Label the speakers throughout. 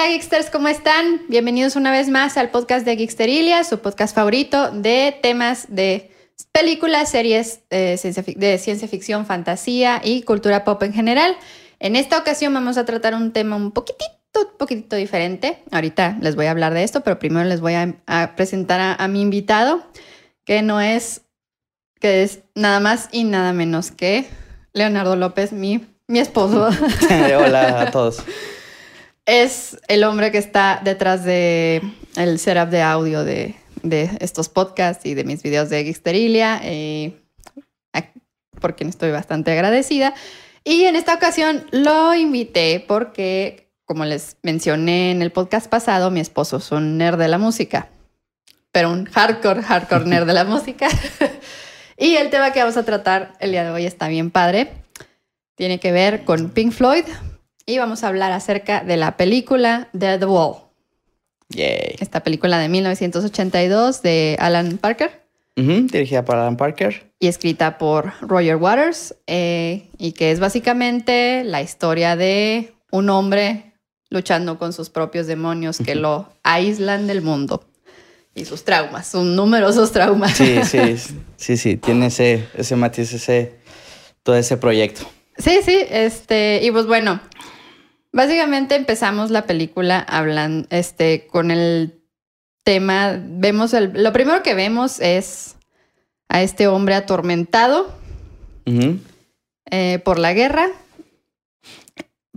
Speaker 1: Hola Geeksters, ¿cómo están? Bienvenidos una vez más al podcast de Geeksterilia, su podcast favorito de temas de películas, series de ciencia, de ciencia ficción, fantasía y cultura pop en general. En esta ocasión vamos a tratar un tema un poquitito, poquitito diferente. Ahorita les voy a hablar de esto, pero primero les voy a, presentar a, a mi invitado, que no es, que es nada más y nada menos que Leonardo López, mi, mi esposo.
Speaker 2: Hola a todos.
Speaker 1: Es el hombre que está detrás de el setup de audio de, de estos podcasts y de mis videos de Geeksterilia, eh, por quien estoy bastante agradecida. Y en esta ocasión lo invité porque, como les mencioné en el podcast pasado, mi esposo es un nerd de la música, pero un hardcore, hardcore nerd de la música. y el tema que vamos a tratar el día de hoy está bien padre. Tiene que ver con Pink Floyd y vamos a hablar acerca de la película The, The Wall.
Speaker 2: Yay.
Speaker 1: Esta película de 1982 de Alan Parker.
Speaker 2: dirigida por Alan Parker.
Speaker 1: Y escrita por Roger Waters. Eh, y que es básicamente la historia de un hombre luchando con sus propios demonios que lo aíslan del mundo. Y sus traumas, sus numerosos traumas.
Speaker 2: Sí, sí, sí, sí, tiene ese, ese matiz, ese, todo ese proyecto.
Speaker 1: Sí, sí, este, y pues bueno, Básicamente empezamos la película hablando, este, con el tema, vemos el, lo primero que vemos es a este hombre atormentado eh, por la guerra,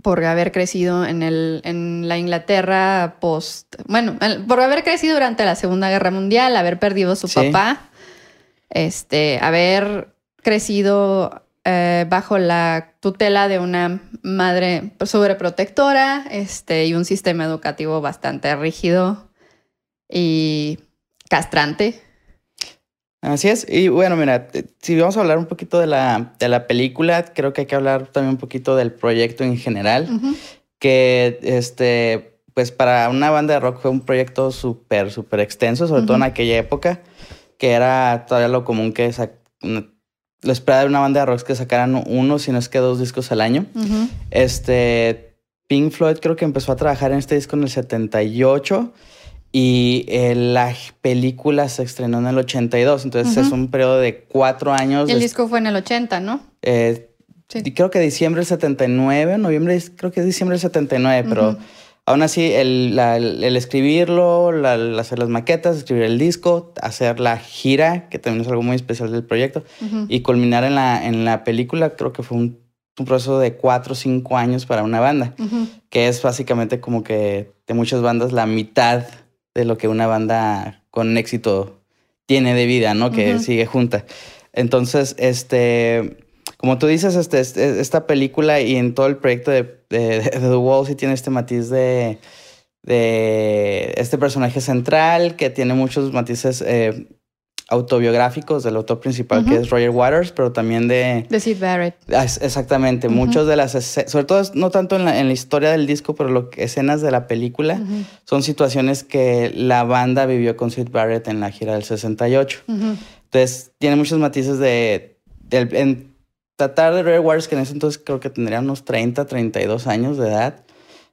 Speaker 1: por haber crecido en, el, en la Inglaterra post, bueno, por haber crecido durante la Segunda Guerra Mundial, haber perdido a su papá, este, haber crecido eh, bajo la tutela de una madre sobreprotectora este, y un sistema educativo bastante rígido y castrante.
Speaker 2: Así es. Y bueno, mira, si vamos a hablar un poquito de la, de la película, creo que hay que hablar también un poquito del proyecto en general, que este, pues para una banda de rock fue un proyecto súper, súper extenso, sobre todo en aquella época, que era todavía lo común que esa, lo esperaba de una banda de rock que sacaran uno, si no es que dos discos al año. Este, Pink Floyd creo que empezó a trabajar en este disco en el 78 y eh, la película se estrenó en el 82, entonces es un periodo de cuatro años.
Speaker 1: El disco fue en el 80, ¿no?
Speaker 2: Eh, sí. Creo que diciembre del 79, noviembre, creo que es diciembre del 79, pero Aún así, el, escribirlo, hacer las maquetas, escribir el disco, hacer la gira, que también es algo muy especial del proyecto, y culminar en la, en la película, creo que fue un, proceso de cuatro o cinco años para una banda, que es básicamente como que de muchas bandas la mitad de lo que una banda con éxito tiene de vida, ¿no? Que sigue junta. Entonces, este, como tú dices, este, este, esta película y en todo el proyecto de, The Wall sí tiene este matiz de, de este personaje central que tiene muchos matices eh, autobiográficos del autor principal que es Roger Waters, pero también de...
Speaker 1: De Sid Barrett.
Speaker 2: Ah, exactamente, muchos de las... Sobre todo, no tanto en la, en la historia del disco, pero lo escenas de la película son situaciones que la banda vivió con Sid Barrett en la gira del 68. Entonces, tiene muchos matices de... de tratar de Rare Wars, que en ese entonces creo que tendría unos 30, 32 años de edad,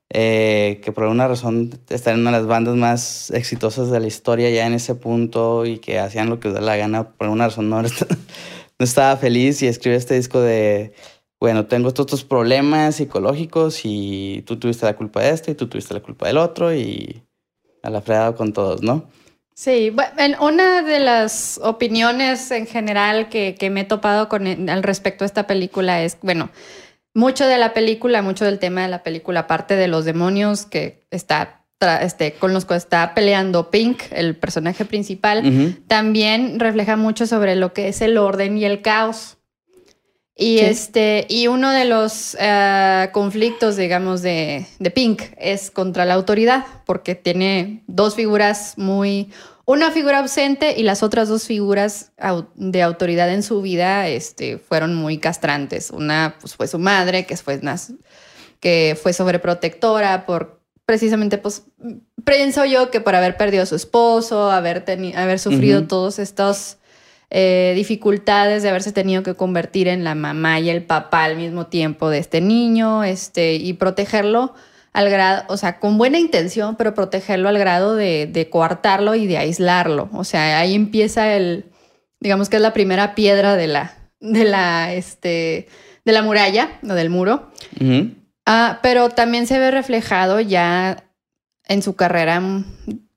Speaker 2: eh, que por alguna razón está en una de las bandas más exitosas de la historia ya en ese punto y que hacían lo que les da la gana, por alguna razón no, no estaba feliz y escribe este disco de, bueno, tengo estos, estos problemas psicológicos y tú tuviste la culpa de esto y tú tuviste la culpa del otro y a la fregada con todos, ¿no?
Speaker 1: Sí, bueno, una de las opiniones en general que, me he topado con e, al respecto a esta película es, bueno, mucho de la película, mucho del tema de la película, aparte de los demonios que está este, con los que está peleando Pink, el personaje principal, también refleja mucho sobre lo que es el orden y el caos. Y, este, y uno de los eh, conflictos, digamos, de, de, Pink es contra la autoridad, porque tiene dos figuras muy una figura ausente y las otras dos figuras de autoridad en su vida este, fueron muy castrantes. Una pues, fue su madre, que fue, que fue sobreprotectora por precisamente, pues, pienso yo que por haber perdido a su esposo, haber, haber sufrido todas estas eh, dificultades de haberse tenido que convertir en la mamá y el papá al mismo tiempo de este niño este, y protegerlo al grado, o sea, con buena intención, pero protegerlo al grado de, de coartarlo y de aislarlo. O sea, ahí empieza el, digamos que es la primera piedra de la, de la, este, de la muralla o del muro. Ah, pero también se ve reflejado ya en su carrera,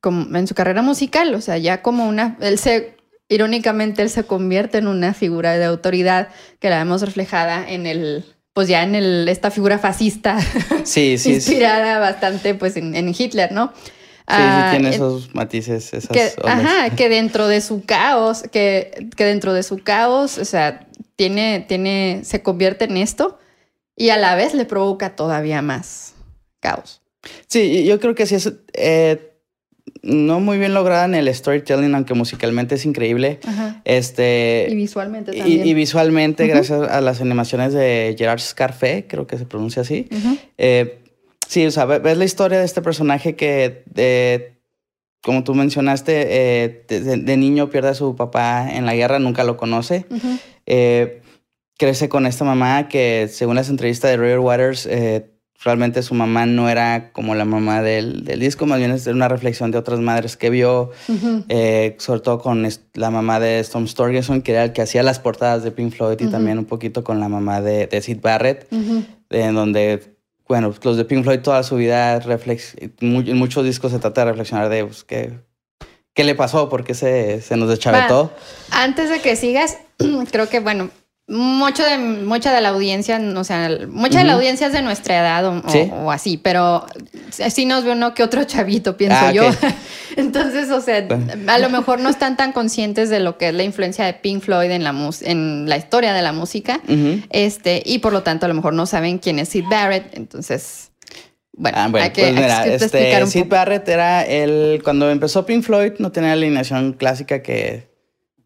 Speaker 1: como, en su carrera musical, o sea, ya como una, él se, irónicamente, él se convierte en una figura de autoridad que la vemos reflejada en el, pues ya en el, esta figura fascista,
Speaker 2: sí, sí,
Speaker 1: inspirada bastante pues en, Hitler, ¿no?
Speaker 2: Sí, sí, ah, tiene esos matices, esas
Speaker 1: que, Ajá, que dentro de su caos, que, que dentro de su caos, o sea, tiene, tiene, se convierte en esto y a la vez le provoca todavía más caos.
Speaker 2: Sí, yo creo que sí es eh, no muy bien lograda en el storytelling, aunque musicalmente es increíble. Este,
Speaker 1: y visualmente también.
Speaker 2: Y, visualmente, gracias a las animaciones de Gerard Scarfe, creo que se pronuncia así. Eh, sí, o sea, ves la historia de este personaje que, como tú mencionaste, eh, de, niño pierde a su papá en la guerra, nunca lo conoce crece con esta mamá que, según las entrevistas de River Waters, eh, realmente su mamá no era como la mamá del, disco, más bien es una reflexión de otras madres que vio, eh, sobre todo con la mamá de Storm Storgerson, que era el que hacía las portadas de Pink Floyd, y también un poquito con la mamá de, Sid Barrett, en donde, bueno, los de Pink Floyd toda su vida, en muchos discos se trata de reflexionar de pues, qué, qué le pasó, por qué se, se nos deschavetó.
Speaker 1: Antes de que sigas, creo que, bueno, mucho de, mucha de la audiencia, o sea, mucha de la audiencia es de nuestra edad o, así, pero sí nos ve uno que otro chavito, pienso ah, yo. Entonces, o sea, a lo mejor no están tan conscientes de lo que es la influencia de Pink Floyd en la, en la historia de la música, este, y por lo tanto a lo mejor no saben quién es Sid Barrett, entonces... Bueno, ah, hay que,
Speaker 2: pues este, Sid Barrett era el... Cuando empezó Pink Floyd no tenía la alineación clásica que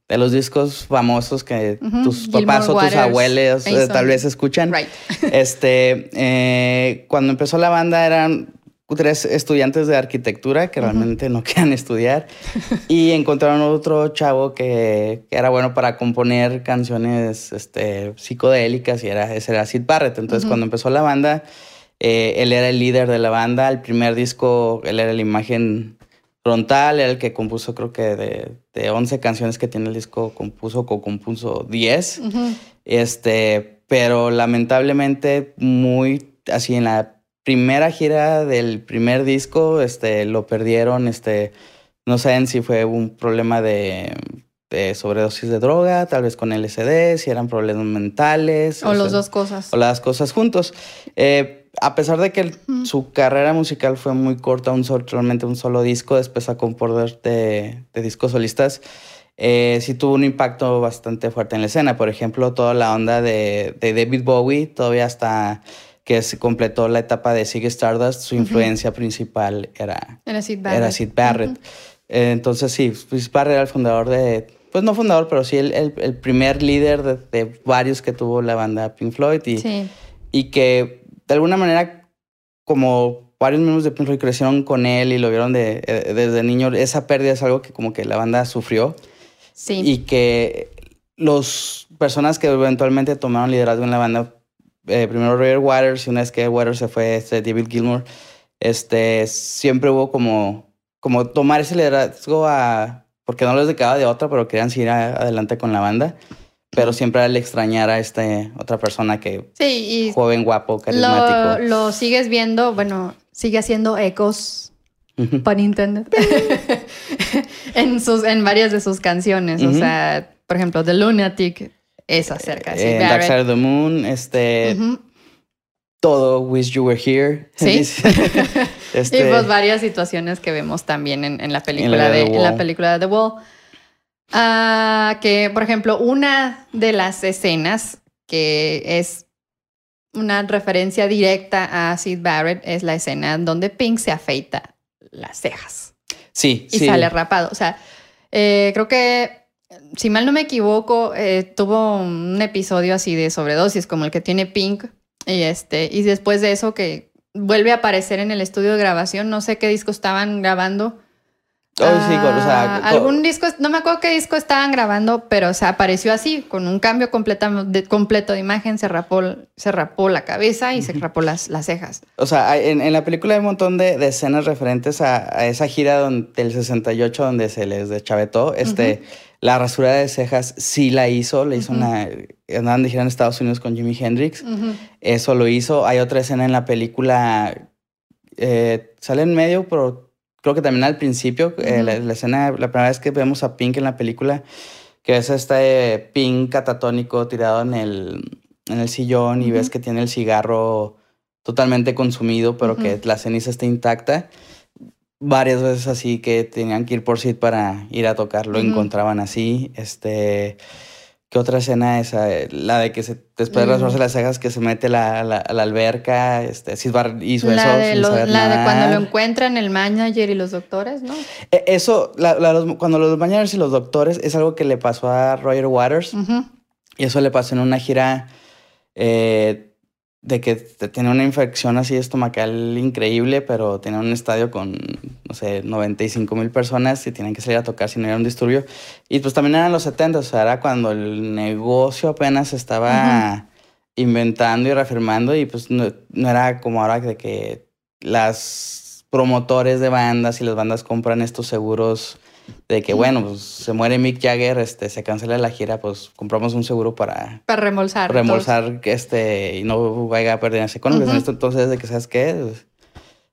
Speaker 2: de los discos famosos que tus papás o tus abuelos eh, tal vez escuchan. Este, eh, cuando empezó la banda eran tres estudiantes de arquitectura que realmente no querían estudiar y encontraron otro chavo que, era bueno para componer canciones este, psicodélicas y era, ese era Sid Barrett. Entonces cuando empezó la banda, eh, él era el líder de la banda. El primer disco, él era la imagen Frontal el que compuso, creo que de, de 11 canciones que tiene el disco, compuso o compuso 10. Este, pero lamentablemente, muy así en la primera gira del primer disco, este, lo perdieron. Este, no saben si fue un problema de, sobredosis de droga, tal vez con LSD, si eran problemas mentales.
Speaker 1: O, las dos cosas.
Speaker 2: O las cosas juntos. Eh, a pesar de que su carrera musical fue muy corta, un solamente un solo disco, después a componer de, de discos solistas, eh, sí tuvo un impacto bastante fuerte en la escena. Por ejemplo, toda la onda de, David Bowie, todavía hasta que se completó la etapa de Ziggy Stardust, su influencia principal era,
Speaker 1: era Sid Barrett.
Speaker 2: Barrett. Eh, entonces, sí, Sid Barrett era el fundador de, pues no fundador, pero sí el, el, primer líder de, varios que tuvo la banda Pink Floyd y, y que de alguna manera, como varios miembros de Pink Floyd crecieron con él y lo vieron de, eh, desde niño, esa pérdida es algo que como que la banda sufrió.
Speaker 1: Sí.
Speaker 2: Y que los personas que eventualmente tomaron liderazgo en la banda, eh, primero Roger Waters y una vez que Waters se fue, este David Gilmour, este, siempre hubo como, como tomar ese liderazgo a, porque no les quedaba de otra, pero querían seguir adelante con la banda pero siempre al extrañar a esta otra persona que
Speaker 1: sí,
Speaker 2: joven, guapo, carismático.
Speaker 1: Lo, sigues viendo, bueno, sigue haciendo ecos, para Nintendo, en, sus, en varias de sus canciones. O sea, por ejemplo, The Lunatic es acerca de
Speaker 2: eh, Dark Side of the Moon, este... Todo Wish You Were Here.
Speaker 1: Sí. este, y pues varias situaciones que vemos también en, la película de, en la película de The Wall. Ah, que, por ejemplo, una de las escenas que es una referencia directa a Sid Barrett es la escena donde Pink se afeita las cejas.
Speaker 2: Sí,
Speaker 1: y sale rapado. O sea, eh, creo que, si mal no me equivoco, eh, tuvo un episodio así de sobredosis, como el que tiene Pink. Y, este, y después de eso que vuelve a aparecer en el estudio de grabación, no sé qué disco estaban grabando
Speaker 2: Oh, sí, o sea,
Speaker 1: Ah, algún disco, no me acuerdo qué disco estaban grabando, pero se apareció así, con un cambio completa- de, completo de imagen, se rapó, se rapó la cabeza y se rapó las, las cejas.
Speaker 2: O sea, en, en la película hay un montón de, de escenas referentes a, a esa gira donde, del 68 donde se les deschavetó. Este, La rasura de cejas sí la hizo, le hizo una... Andaban de gira en Estados Unidos con Jimi Hendrix. Eso lo hizo. Hay otra escena en la película, eh, sale en medio, pero creo que también al principio, eh, la, la escena, la primera vez que vemos a Pink en la película, que es este Pink catatónico tirado en el, en el sillón y
Speaker 1: Ujú.
Speaker 2: ves que tiene el cigarro totalmente consumido, pero que
Speaker 1: Ujú.
Speaker 2: la ceniza está intacta. Varias veces así que tenían que ir por Sid para ir a tocar, lo
Speaker 1: Ujú.
Speaker 2: encontraban así. Este, ¿Qué otra escena es esa? Eh, La de que se, después de
Speaker 1: Mm.
Speaker 2: rasparse las cejas, que se mete la, la- a la alberca. Este, Sid Barrett hizo eso.
Speaker 1: La, de,
Speaker 2: sin
Speaker 1: lo-
Speaker 2: saber
Speaker 1: la de cuando lo encuentran el manager y los doctores, ¿no?
Speaker 2: E- Eso, la- la- los- cuando los managers y los doctores, es algo que le pasó a Roger Waters. Y eso le pasó en una gira eh, de que te- tenía una infección así estomacal increíble, pero tenía un estadio con, no sé, 95 mil personas y tenían que salir a tocar si no era un disturbio. Y pues también eran los 70, o sea, era cuando el negocio apenas estaba inventando y reafirmando y pues no, no era como ahora de que las promotores de bandas y las bandas compran estos seguros de que, bueno, pues se muere Mick Jagger, este, se cancela la gira, pues compramos un seguro para
Speaker 1: Para remolsar.
Speaker 2: reembolsar que este y no vaya a perder económicas.
Speaker 1: Ujú.
Speaker 2: Esto entonces de que sabes qué, Pues,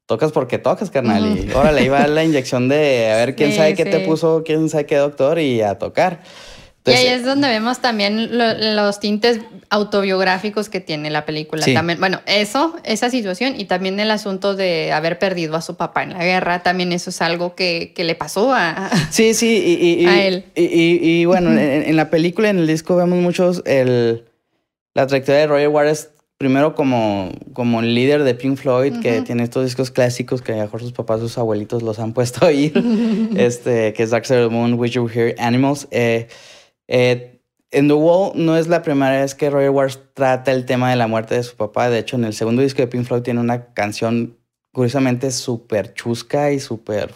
Speaker 2: tocas porque tocas, carnal. Y órale, ahí va la inyección de a ver quién
Speaker 1: Sí,
Speaker 2: sabe qué te puso, quién sabe qué doctor y a tocar.
Speaker 1: Y ahí es donde vemos también lo- los tintes autobiográficos que tiene la película.
Speaker 2: Sí.
Speaker 1: También, bueno, eso, esa situación y también el asunto de haber perdido a su papá en la guerra, también eso es algo que, que le pasó a...
Speaker 2: Sí, sí, y, y- y-
Speaker 1: A él.
Speaker 2: Y, y- bueno, en, en la película, en el disco, vemos muchos el, la trayectoria de Roger Waters, primero como, como el líder de Pink Floyd, que tiene estos discos clásicos que a lo mejor sus papás, sus abuelitos los han puesto a oír, este, que es Dark Side of the Moon, Wish You Were Here, Animals. Eh, eh, en The Wall no es la primera vez que Roger Waters trata el tema de la muerte de su papá. De hecho, en el segundo disco de Pink Floyd tiene una canción curiosamente súper chusca y súper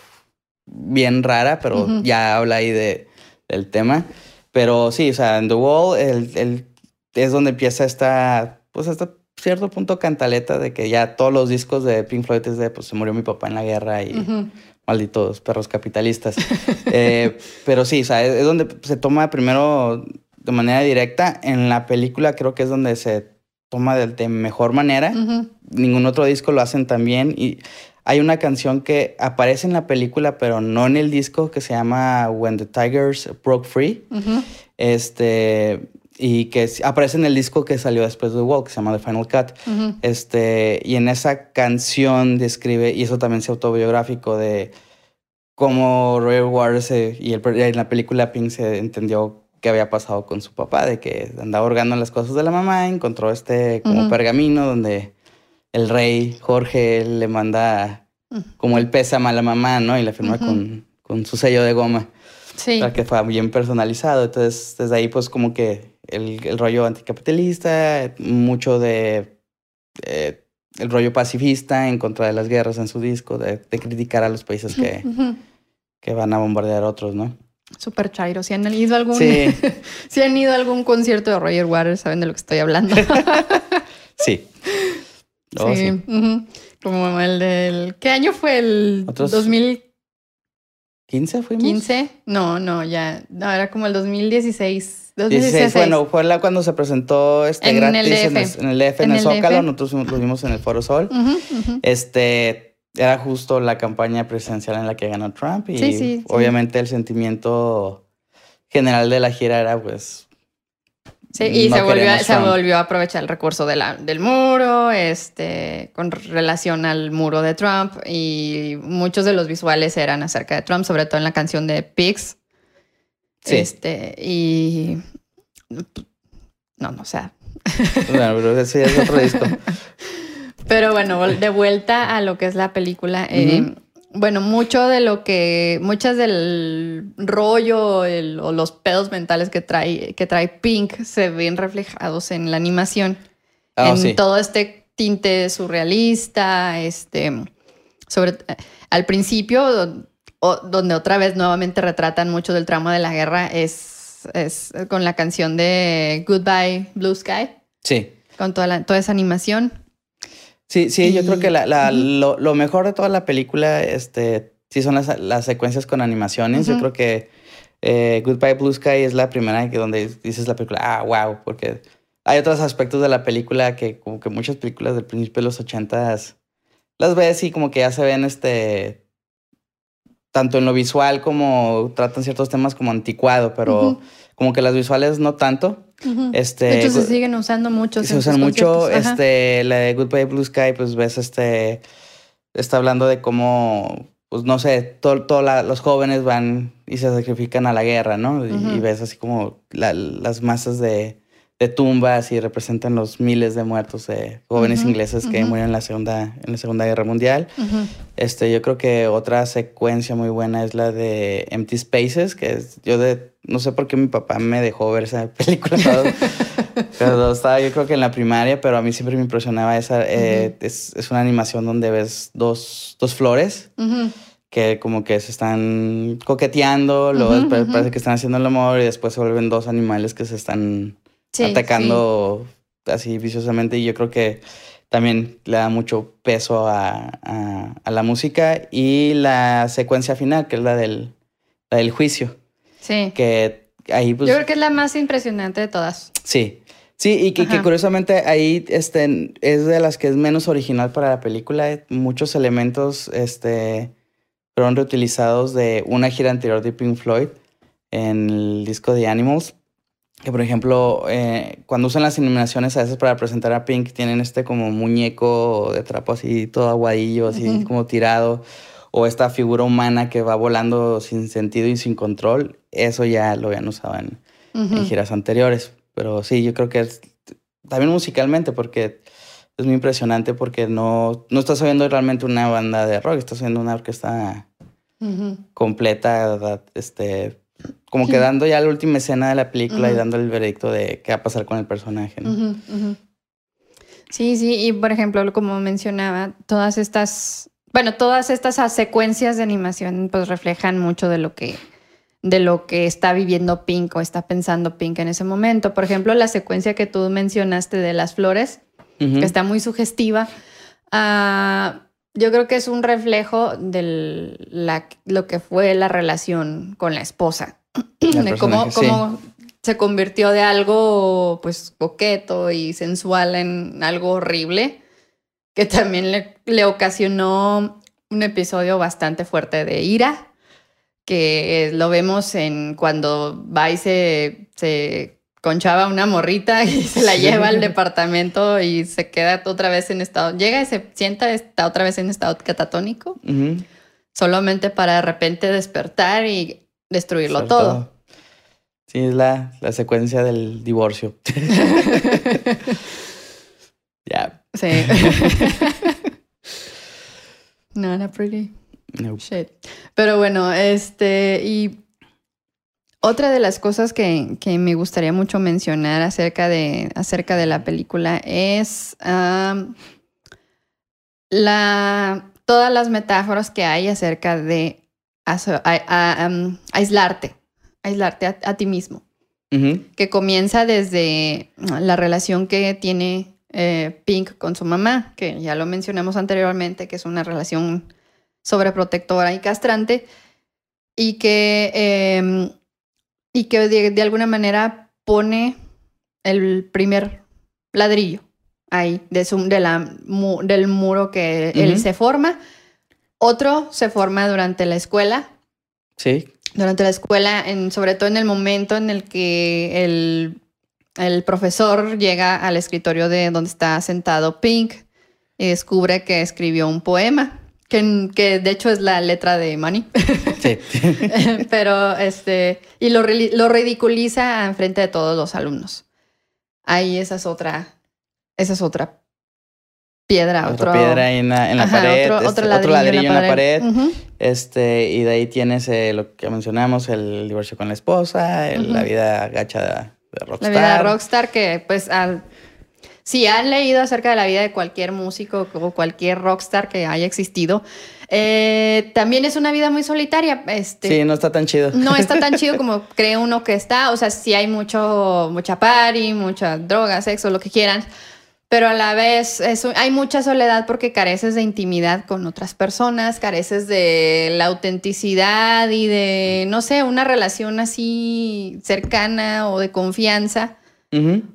Speaker 2: bien rara, pero ya habla ahí de, del tema. Pero sí, o sea, en The Wall el, el- es donde empieza esta, pues hasta cierto punto cantaleta de que ya todos los discos de Pink Floyd es de, pues se murió mi papá en la guerra y. malditos perros capitalistas. Eh, pero sí, o sea, es, es donde se toma primero de manera directa. En la película creo que es donde se toma de, de mejor manera. Ningún otro disco lo hacen tan bien. Y hay una canción que aparece en la película, pero no en el disco, que se llama When the Tigers Broke Free. Este, y que aparece en el disco que salió después de The Wall, que se llama The Final Cut. Este, y en esa canción describe, y eso también es autobiográfico, de cómo Roger Waters se- y el- en la película Pink se entendió qué había pasado con su papá, de que andaba hurgando en las cosas de la mamá, encontró este como pergamino donde el rey Jorge le manda como el pésame a la mamá, ¿no? Y le firma con, con su sello de goma,
Speaker 1: Sí.
Speaker 2: para que fue bien personalizado. Entonces, desde ahí, pues como que el, el rollo anticapitalista, mucho de eh, el rollo pacifista en contra de las guerras en su disco, de, de criticar a los países que, que van a bombardear otros, ¿no?
Speaker 1: Super chairo. Si han ido a algún,
Speaker 2: Sí.
Speaker 1: si han ido a algún concierto de Roger Waters, saben de lo que estoy hablando.
Speaker 2: Sí. Oh, sí.
Speaker 1: ujú. Como el del. ¿Qué año fue el
Speaker 2: Otros-
Speaker 1: 2015?
Speaker 2: ¿15 fuimos?
Speaker 1: No, no, ya. No, era como el 2016.
Speaker 2: 16,
Speaker 1: 2016.
Speaker 2: bueno, fue la cuando se presentó este
Speaker 1: En
Speaker 2: gratis
Speaker 1: el
Speaker 2: en, el,
Speaker 1: DF.
Speaker 2: en el DF, en,
Speaker 1: En
Speaker 2: el Zócalo,
Speaker 1: DF.
Speaker 2: nosotros lo vimos en el Foro Sol. Este era justo la campaña presidencial en la que ganó Trump y
Speaker 1: Sí, sí, sí.
Speaker 2: obviamente el sentimiento general de la gira era pues
Speaker 1: Sí, y
Speaker 2: no
Speaker 1: se, volvió, se volvió a aprovechar el recurso de la, del muro, este, con relación al muro de Trump, y muchos de los visuales eran acerca de Trump, sobre todo en la canción de Pigs.
Speaker 2: Sí.
Speaker 1: Este, y. No, no, o sea.
Speaker 2: pero ya es otro disco.
Speaker 1: Pero bueno, de vuelta a lo que es la película. eh, bueno, mucho de lo que, muchas del rollo el- o los pedos mentales que trae, que trae Pink se ven reflejados en la animación.
Speaker 2: Ah,
Speaker 1: en
Speaker 2: sí.
Speaker 1: todo este tinte surrealista, este, sobre, al principio donde otra vez nuevamente retratan mucho del tramo de la guerra, es, es con la canción de Goodbye Blue Sky.
Speaker 2: Sí.
Speaker 1: Con toda, toda esa animación.
Speaker 2: Sí, sí, yo creo que la, lo, mejor de toda la película, este, sí son las, secuencias con animaciones. Yo creo que eh, Goodbye Blue Sky es la primera que donde dices la película, ah, wow, porque hay otros aspectos de la película que como que muchas películas del principio de los ochentas las ves y como que ya se ven este tanto en lo visual como tratan ciertos temas como anticuado, pero como que las visuales no tanto. este,
Speaker 1: de hecho, se siguen usando mucho.
Speaker 2: Se usan mucho. Este, la de Goodbye Blue Sky, pues ves este. Está hablando de cómo, pues no sé, todos todo los jóvenes van y se sacrifican a la guerra, ¿no? y, ves así como las masas de, de tumbas y representan los miles de muertos de jóvenes ingleses que mueren en la segunda en la segunda guerra mundial. Este yo creo que otra secuencia muy buena es la de Empty Spaces que yo de no sé por qué mi papá me dejó ver esa película pero estaba yo creo que en la primaria pero a mí siempre me impresionaba esa eh, es, es, una animación donde ves dos, dos flores que como que se están coqueteando, luego parece que están haciendo el amor y después se vuelven dos animales que se están atacando así viciosamente y yo creo que también le da mucho peso a, la música y la secuencia final, que es la del, del juicio.
Speaker 1: Sí.
Speaker 2: Que ahí pues,
Speaker 1: Yo creo que es la más impresionante de todas.
Speaker 2: Sí. Sí, y que, curiosamente ahí este, es de las que es menos original para la película. Muchos elementos este, fueron reutilizados de una gira anterior de Pink Floyd en el disco de Animals, que por ejemplo, eh, cuando usan las iluminaciones a veces para presentar a Pink, tienen este como muñeco de trapo así todo aguadillo, así como tirado, o esta figura humana que va volando sin sentido y sin control, eso ya lo habían usado en, giras anteriores. Pero sí, yo creo que es también musicalmente, porque es muy impresionante porque no, no estás oyendo realmente una banda de rock, estás oyendo una orquesta completa, este, como que dando ya la última escena de la película y dando el veredicto de qué va a pasar con el personaje.
Speaker 1: Sí, sí, y por ejemplo, como mencionaba, todas estas, bueno, todas estas secuencias de animación pues reflejan mucho de lo que de lo que está viviendo Pink o está pensando Pink en ese momento. Por ejemplo, la secuencia que tú mencionaste de las flores, que está muy sugestiva. Uh, yo creo que es un reflejo de lo que fue la relación con la esposa. de cómo, se convirtió de algo pues coqueto y sensual en algo horrible, que también le, ocasionó un episodio bastante fuerte de ira, que lo vemos en cuando va y se conchaba una morrita y se la lleva al departamento y se queda otra vez en estado, llega y se sienta, está otra vez en estado catatónico, solamente para de repente despertar y destruirlo todo.
Speaker 2: Sí, es la, la secuencia del divorcio. Ya.
Speaker 1: Sí. no, not pretty. No. Shit. Pero bueno, este, y otra de las cosas que, me gustaría mucho mencionar acerca de, acerca de la película es la, todas las metáforas que hay acerca de aislarte, aislarte a, ti mismo, que comienza desde la relación que tiene eh, Pink con su mamá, que ya lo mencionamos anteriormente, que es una relación sobreprotectora y castrante, y que em, y que de, alguna manera pone el primer ladrillo ahí de del muro que él se forma. Otro se forma durante la escuela.
Speaker 2: Sí.
Speaker 1: Durante la escuela, en, sobre todo en el momento en el que el, el profesor llega al escritorio de donde está sentado Pink y descubre que escribió un poema. Que, de hecho es la letra de Money. Sí. Pero este, y lo, lo ridiculiza en frente de todos los alumnos. Ahí esa es otra, esa es otra piedra.
Speaker 2: Otra piedra en la, en la pared. Otro, ladrillo, en la pared. Este, y de ahí tienes eh, lo que mencionamos, el divorcio con la esposa, la vida gacha de, Rockstar.
Speaker 1: La vida de Rockstar que pues al si han leído acerca de la vida de cualquier músico o cualquier rockstar que haya existido, eh, también es una vida muy solitaria. Este,
Speaker 2: sí, no está tan chido.
Speaker 1: No está tan chido como cree uno que está. O sea, sí hay mucho, mucha party, mucha droga, sexo, lo que quieran. Pero a la vez hay mucha soledad porque careces de intimidad con otras personas, careces de la autenticidad y de, no sé, una relación así cercana o de confianza.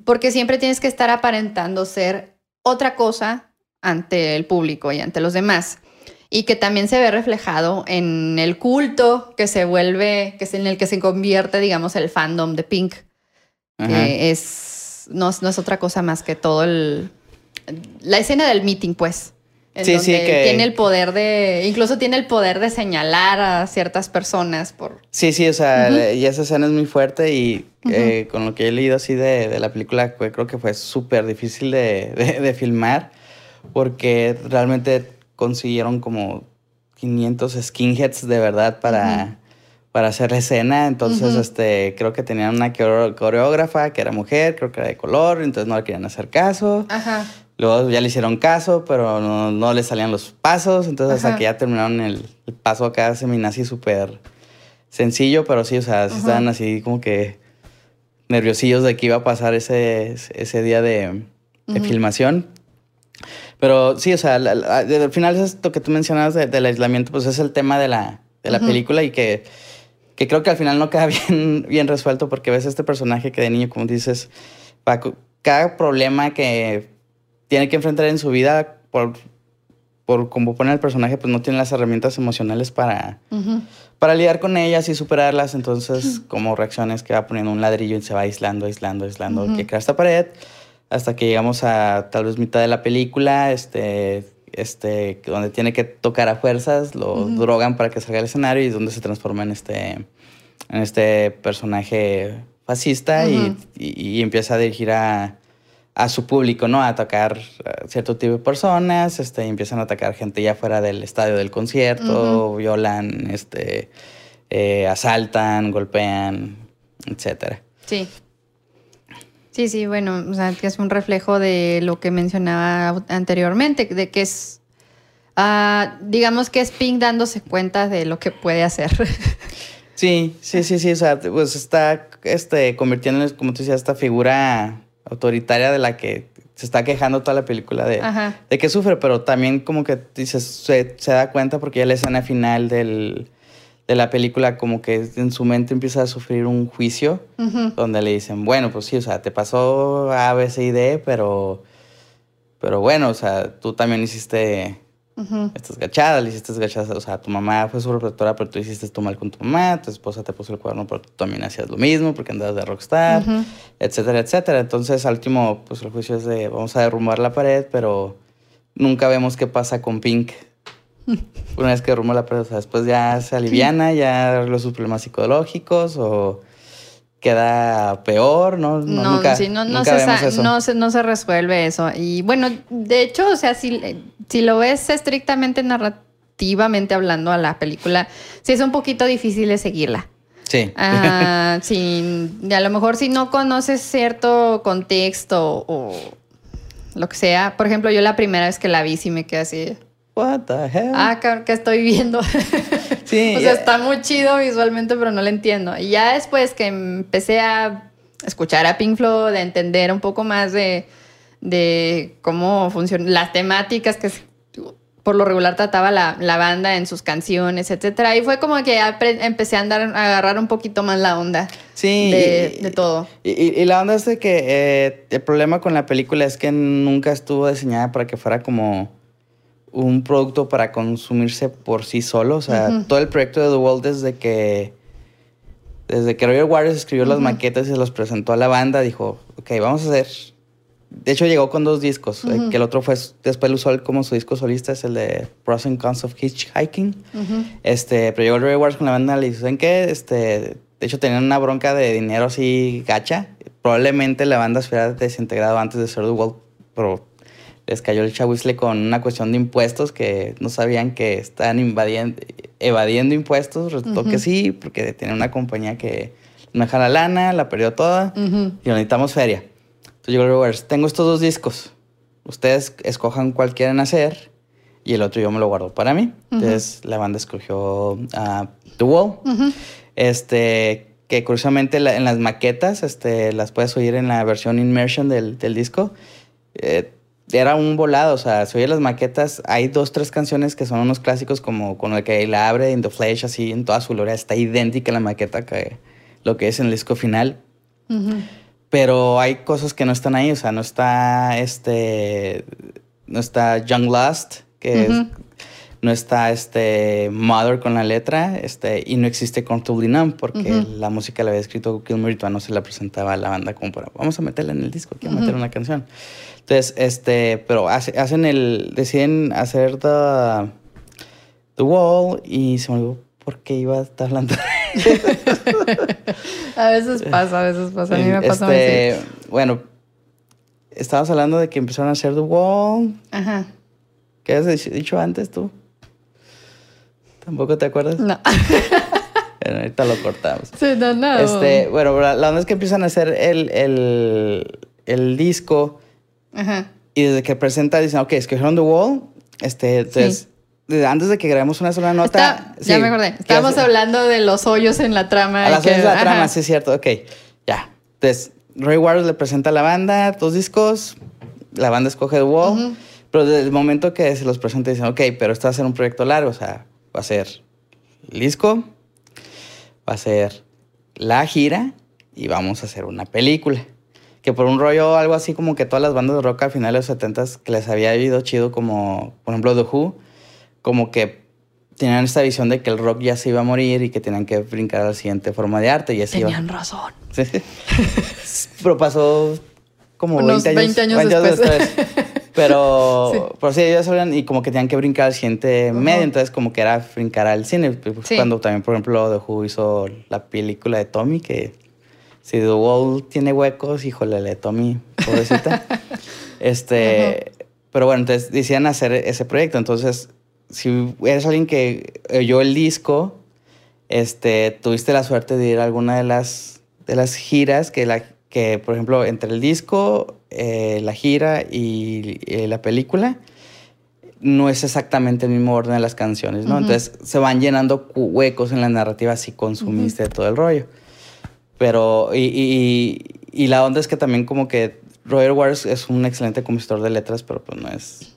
Speaker 1: Porque siempre tienes que estar aparentando ser otra cosa ante el público y ante los demás. Y que también se ve reflejado en el culto que se vuelve, que es en el que se convierte, digamos, el fandom de Pink, que es, no, es otra cosa más que todo el, la escena del meeting, pues. En sí, sí, que... tiene el poder de, incluso tiene el poder de señalar a ciertas personas por...
Speaker 2: Sí, sí, o sea, y esa escena es muy fuerte y eh, con lo que he leído así de, la película, creo que fue súper difícil de, de, filmar porque realmente consiguieron como 500 skinheads de verdad para, para hacer la escena. Entonces, este, creo que tenían una coreógrafa que era mujer, creo que era de color, entonces no le querían hacer caso. Ajá. Luego ya le hicieron caso, pero no, no le salían los pasos. Entonces, hasta que ya terminaron el, paso acá seminazi súper sencillo, pero sí, o sea, estaban así como que nerviosillos de que iba a pasar ese, ese día de, de filmación. Pero sí, o sea, al final es esto que tú mencionabas del aislamiento, pues es el tema de la, de la película y que, que, creo que al final no queda bien, bien resuelto porque ves este personaje que de niño, como dices, cada problema que tiene que enfrentar en su vida por, por como pone el personaje, pues no tiene las herramientas emocionales para, para lidiar con ellas y superarlas. Entonces, como reacciones que va poniendo un ladrillo y se va aislando, aislando, aislando, que crea esta pared hasta que llegamos a tal vez mitad de la película, este, este, donde tiene que tocar a fuerzas, lo drogan para que salga al escenario y donde se transforma en este, en este personaje fascista y, empieza a dirigir a, su público, ¿no? A atacar a cierto tipo de personas, este, y empiezan a atacar gente ya fuera del estadio del concierto, violan, este, eh, asaltan, golpean, etcétera.
Speaker 1: Sí. Sí, sí, bueno, o sea, que es un reflejo de lo que mencionaba anteriormente, de que es, ah, digamos que es Pink dándose cuenta de lo que puede hacer.
Speaker 2: Sí, sí, sí, sí, o sea, pues está este, convirtiéndose, como tú decías, esta figura autoritaria de la que se está quejando toda la película de, de que sufre, pero también como que dices, se, se da cuenta porque ya la escena final del, de la película como que en su mente empieza a sufrir un juicio donde le dicen, bueno, pues sí, o sea, te pasó A, B, C y D, pero, pero bueno, o sea, tú también hiciste estas gachadas, le hiciste gachadas, o sea, tu mamá fue sobreprotectora, pero tú hiciste esto mal con tu mamá, tu esposa te puso el cuerno, pero tú también hacías lo mismo porque andabas de rockstar, etcétera, etcétera. Entonces, al último, pues el juicio es de, vamos a derrumbar la pared, pero nunca vemos qué pasa con Pink. Una vez que derrumba la presa, después ya se aliviana, ya los sus problemas psicológicos o queda peor, ¿no?
Speaker 1: No, no, nunca, no, no, se, no, se, resuelve eso. Y bueno, de hecho, o sea, si, si lo ves estrictamente narrativamente hablando a la película, sí es un poquito difícil de seguirla.
Speaker 2: Sí.
Speaker 1: Ah, sí, a lo mejor si no conoces cierto contexto o lo que sea. Por ejemplo, yo la primera vez que la vi sí me quedé así.
Speaker 2: What the hell?
Speaker 1: Ah, ¿qué estoy viendo? Sí. o sea, está muy chido visualmente, pero no lo entiendo. Y ya después que empecé a escuchar a Pink Floyd, de entender un poco más de, de cómo funcionan las temáticas que por lo regular trataba la, la, banda en sus canciones, etcétera. Y fue como que empecé a andar a agarrar un poquito más la onda
Speaker 2: sí,
Speaker 1: de, de todo.
Speaker 2: Y, y, la onda es de que eh, el problema con la película es que nunca estuvo diseñada para que fuera como un producto para consumirse por sí solo. O sea, todo el proyecto de The Wall desde que. Desde que Roger Waters escribió las maquetas y se los presentó a la banda, dijo, ok, vamos a hacer. De hecho, llegó con dos discos. Eh, que el otro fue, después lo usó como su disco solista, es el de Pros and Cons of Hitchhiking. este, pero llegó Roger Waters con la banda y le dijo, ¿saben qué? Este, de hecho, tenían una bronca de dinero así gacha. Probablemente la banda se hubiera desintegrado antes de ser The Wall, pero les cayó el chahuizle con una cuestión de impuestos que no sabían que estaban invadiendo, evadiendo impuestos. Resultó que sí, porque tiene una compañía que no deja la lana, la perdió toda y necesitamos feria. Entonces yo le digo, tengo estos dos discos. Ustedes escojan cuál quieren hacer y el otro yo me lo guardo para mí. Entonces la banda escogió uh, The Wall. Este, que curiosamente en las maquetas, este, las puedes oír en la versión Immersion del, del disco. Eh, era un volado, o sea, se oye las maquetas. Hay dos, tres canciones que son unos clásicos, como con el que la abre In the Flesh, así en toda su gloria. Está idéntica la maqueta que lo que es en el disco final. Pero hay cosas que no están ahí, o sea, no está este. No está Young Lust, que es, no está este Mother con la letra, este, y no existe Comfortably Numb, porque la música la había escrito Gilmour no se la presentaba a la banda como para, vamos a meterla en el disco, quiero meter una canción. Entonces, este, pero hacen el, deciden hacer The, the Wall y se me olvidó por qué iba a estar hablando.
Speaker 1: a veces pasa, a veces pasa. A mí me pasa
Speaker 2: este, Bueno, estabas hablando de que empezaron a hacer The Wall. Ajá. ¿Qué has dicho antes tú? ¿Tampoco te acuerdas? No. bueno, ahorita lo cortamos.
Speaker 1: Sí, no, no.
Speaker 2: Este, bueno, la onda es que empiezan a hacer el, el, el disco y desde que presenta dicen, ok, escogieron The Wall. Este, entonces, antes de que grabemos una sola nota.
Speaker 1: ya me acordé. Estábamos hablando de los hoyos en la trama.
Speaker 2: A las hoyos de la trama, sí, es cierto. Ok, ya. Entonces, Ray Waters le presenta a la banda dos discos. La banda escoge The Wall. Pero desde el momento que se los presenta, dicen, ok, pero esto va a ser un proyecto largo. O sea, va a ser el disco, va a ser la gira y vamos a hacer una película que por un rollo algo así como que todas las bandas de rock a finales de los 70 que les había ido chido como, por ejemplo, The Who, como que tenían esta visión de que el rock ya se iba a morir y que tenían que brincar a la siguiente forma de arte. Y así
Speaker 1: Tenían razón.
Speaker 2: pero pasó como
Speaker 1: Unos 20 años, 20 años después.
Speaker 2: Pero, sí. pero sí, ellos sabían y como que tenían que brincar al siguiente medio, entonces como que era brincar al cine. Pues, cuando también, por ejemplo, The Who hizo la película de Tommy, que si The Wall tiene huecos, híjole, le Tommy, pobrecita. este, pero bueno, entonces decían hacer ese proyecto. Entonces, si eres alguien que oyó el disco, este, tuviste la suerte de ir a alguna de las, de las giras que, la, que, por ejemplo, entre el disco, eh, la gira y eh, la película, no es exactamente el mismo orden de las canciones, ¿no? Entonces se van llenando huecos en la narrativa si consumiste todo el rollo. Pero, y, y, y, la onda es que también como que Roger Waters es un excelente compositor de letras, pero pues no es,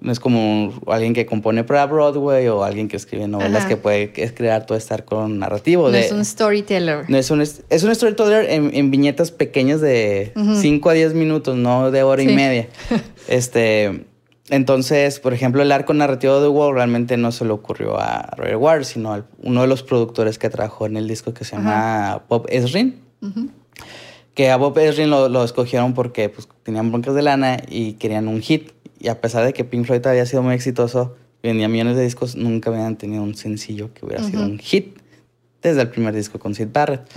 Speaker 2: no es como alguien que compone para Broadway o alguien que escribe novelas que puede crear todo este arco narrativo.
Speaker 1: No es un storyteller.
Speaker 2: No es un, es un storyteller en, en viñetas pequeñas de 5 a 10 minutos, no de hora y media. este... Entonces, por ejemplo, el arco narrativo de Wall realmente no se le ocurrió a Roger Waters, sino a uno de los productores que trabajó en el disco que se llama Bob Esrin. Que a Bob Esrin lo, escogieron porque pues, tenían broncas de lana y querían un hit. Y a pesar de que Pink Floyd había sido muy exitoso, vendía millones de discos, nunca habían tenido un sencillo que hubiera sido un hit desde el primer disco con Sid Barrett.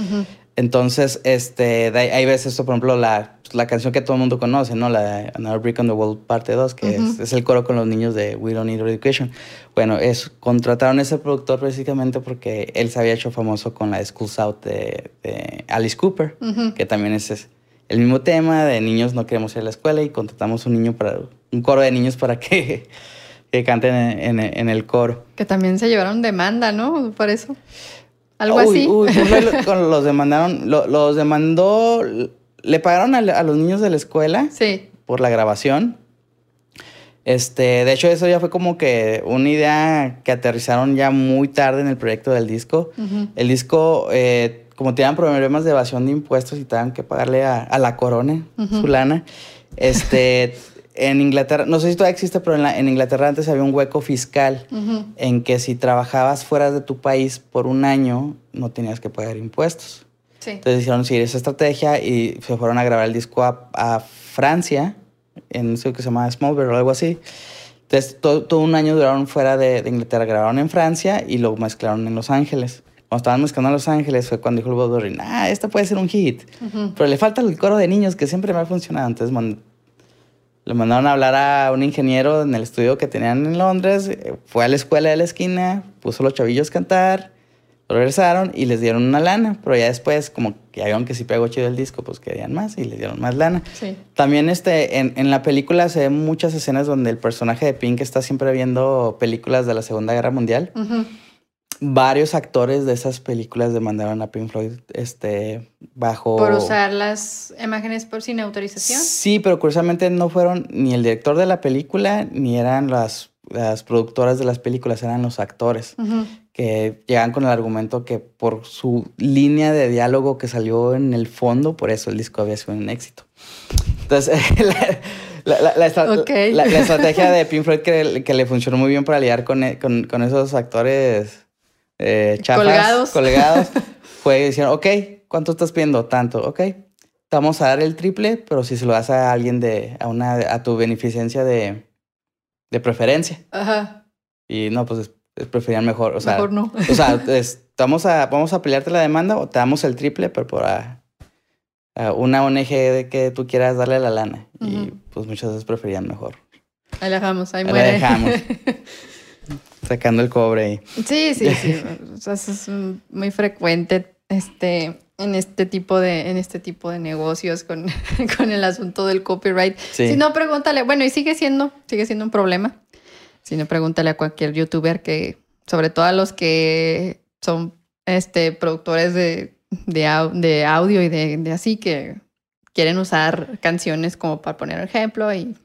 Speaker 2: Entonces, este, hay veces esto, por ejemplo, la, la, canción que todo el mundo conoce, ¿no? La de Another Brick on the Wall parte 2, que es, el coro con los niños de We Don't Need Education. Bueno, es, contrataron a ese productor básicamente porque él se había hecho famoso con la de Schools Out de, Alice Cooper, que también es, el mismo tema de niños no queremos ir a la escuela y contratamos un niño para, un coro de niños para que, que canten en, en el coro.
Speaker 1: Que también se llevaron demanda, ¿no? Por eso. Algo así.
Speaker 2: Uy, los demandaron, los demandó, le pagaron a, los niños de la escuela
Speaker 1: sí.
Speaker 2: por la grabación. Este, de hecho, eso ya fue como que una idea que aterrizaron ya muy tarde en el proyecto del disco. El disco, eh, como tenían problemas de evasión de impuestos y tenían que pagarle a, la corona su lana, este, en Inglaterra, no sé si todavía existe, pero en, Inglaterra antes había un hueco fiscal en que si trabajabas fuera de tu país por un año, no tenías que pagar impuestos. Entonces hicieron seguir esa estrategia y se fueron a grabar el disco a, Francia, en eso que se llama Smallville o algo así. Entonces todo, un año duraron fuera de, Inglaterra, grabaron en Francia y lo mezclaron en Los Ángeles. Cuando estaban mezclando en Los Ángeles fue cuando dijo el Bob Dylan, ah, esta puede ser un hit. Pero le falta el coro de niños que siempre me ha funcionado. Entonces le mandaron a hablar a un ingeniero en el estudio que tenían en Londres. Fue a la escuela de la esquina, puso a los chavillos a cantar. Regresaron y les dieron una lana, pero ya después, como que vieron que si pegó chido el disco, pues querían más y les dieron más lana.
Speaker 1: Sí.
Speaker 2: También este, en, en la película se ven muchas escenas donde el personaje de Pink está siempre viendo películas de la Segunda Guerra Mundial. Varios actores de esas películas demandaron a Pink Floyd este, bajo...
Speaker 1: Por usar las imágenes por sin autorización.
Speaker 2: Sí, pero curiosamente no fueron ni el director de la película ni eran las, las productoras de las películas, eran los actores que llegan con el argumento que por su línea de diálogo que salió en el fondo, por eso el disco había sido un éxito. Entonces, la, la- estrategia de Pink Floyd que, que le funcionó muy bien para lidiar con, con- con esos actores eh, chafas,
Speaker 1: Colgados.
Speaker 2: colgados, fue decir, ok, ¿cuánto estás pidiendo? Tanto, ok. Te vamos a dar el triple, pero si se lo das a alguien de, a una, a tu beneficencia de, de preferencia.
Speaker 1: Ajá.
Speaker 2: Y no, pues es- es preferían mejor, o sea,
Speaker 1: Mejor no.
Speaker 2: o sea, es- vamos, a, vamos a pelearte la demanda o te damos el triple, pero por a- a una ONG de que tú quieras darle la lana. Y pues muchas veces preferían mejor.
Speaker 1: Ahí la dejamos, ahí
Speaker 2: Ahí la dejamos. Sacando el cobre ahí.
Speaker 1: Sí, sí, sí. O sea, eso es muy frecuente este, en este tipo de, en este tipo de negocios con, con el asunto del copyright.
Speaker 2: Sí.
Speaker 1: Si no, pregúntale. Bueno, y sigue siendo, sigue siendo un problema. Si no, pregúntale a cualquier youtuber que, sobre todo a los que son este, productores de, de, de audio y de, de así, que quieren usar canciones como para poner ejemplo y,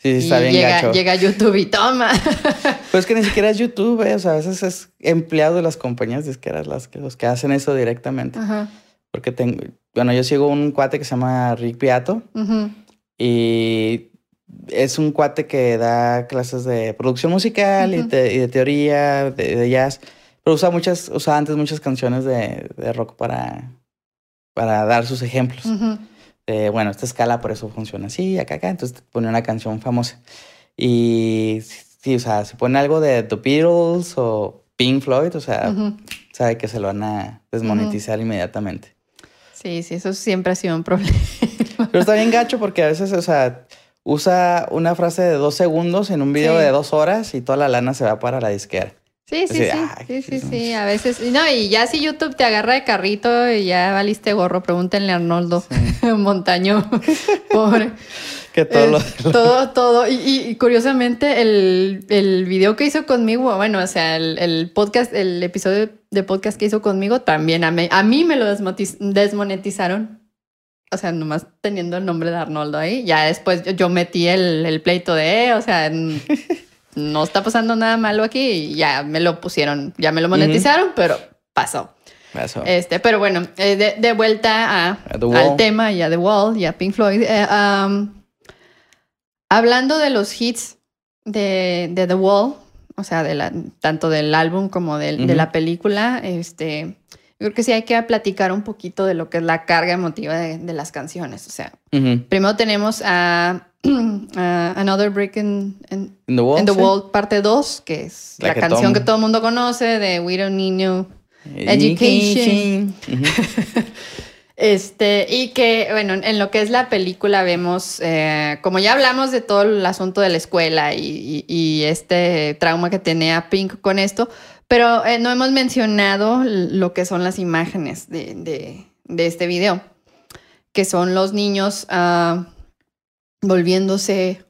Speaker 2: Sí, sí,
Speaker 1: y
Speaker 2: está bien
Speaker 1: llega,
Speaker 2: gacho.
Speaker 1: llega YouTube y toma.
Speaker 2: Pues que ni siquiera es YouTube, eh, o sea, a veces es empleado de las compañías disqueras las que, los que hacen eso directamente.
Speaker 1: Ajá.
Speaker 2: Porque tengo, bueno, yo sigo un cuate que se llama Rick Beato.
Speaker 1: Ujú.
Speaker 2: Y es un cuate que da clases de producción musical y,
Speaker 1: Ujú.
Speaker 2: te- y de teoría, de, de jazz. Pero usa muchas, usa antes muchas canciones de, de rock para, para dar sus ejemplos.
Speaker 1: Ujú.
Speaker 2: De, bueno, esta escala por eso funciona así, acá, acá. Entonces pone una canción famosa. Y sí, o sea, se pone algo de The Beatles o Pink Floyd, o sea,
Speaker 1: Ujú.
Speaker 2: sabe que se lo van a desmonetizar inmediatamente.
Speaker 1: Sí, sí, eso siempre ha sido un problema.
Speaker 2: Pero está bien gacho porque a veces, o sea, usa una frase de dos segundos en un video
Speaker 1: Sí.
Speaker 2: de dos horas y toda la lana se va para la disquera.
Speaker 1: Sí, sí,
Speaker 2: Así,
Speaker 1: sí,
Speaker 2: ay,
Speaker 1: sí, sí,
Speaker 2: sí,
Speaker 1: sí, a veces. No, y ya si YouTube te agarra de carrito y ya valiste gorro, pregúntenle a Arnoldo Montaño por
Speaker 2: Que todo
Speaker 1: eh,
Speaker 2: lo...
Speaker 1: todo, todo. Y, y- curiosamente, el, el video que hizo conmigo, bueno, o sea, el, el podcast, el episodio de podcast que hizo conmigo, también a mí, a mí me lo desmonetizaron. O sea, nomás teniendo el nombre de Arnoldo ahí. Ya después yo, yo metí el, el pleito de, o sea, n- no está pasando nada malo aquí y ya me lo pusieron, ya me lo monetizaron, pero pasó.
Speaker 2: Eso.
Speaker 1: Este, pero bueno, eh, de, de vuelta a, al tema y a The Wall y a Pink Floyd. eh, um, hablando de los hits de, de The Wall, o sea, de la, tanto del álbum como de
Speaker 2: Ujú.
Speaker 1: la película, este, yo creo que sí hay que platicar un poquito de lo que es la carga emotiva de, de las canciones. O sea, primero tenemos a, a Another Brick in, in-
Speaker 2: In the Wall.
Speaker 1: in the
Speaker 2: sí.
Speaker 1: Wall parte 2, que es
Speaker 2: La
Speaker 1: la,
Speaker 2: que
Speaker 1: canción
Speaker 2: todo-
Speaker 1: que todo el mundo conoce de We Don't Need You. Education.
Speaker 2: Ujú.
Speaker 1: Este, y que, bueno, en lo que es la película vemos, eh, como ya hablamos de todo el asunto de la escuela y, y- y este trauma que tenía Pink con esto, pero eh, no hemos mencionado lo que son las imágenes de, de- de este video, que son los niños ah, volviéndose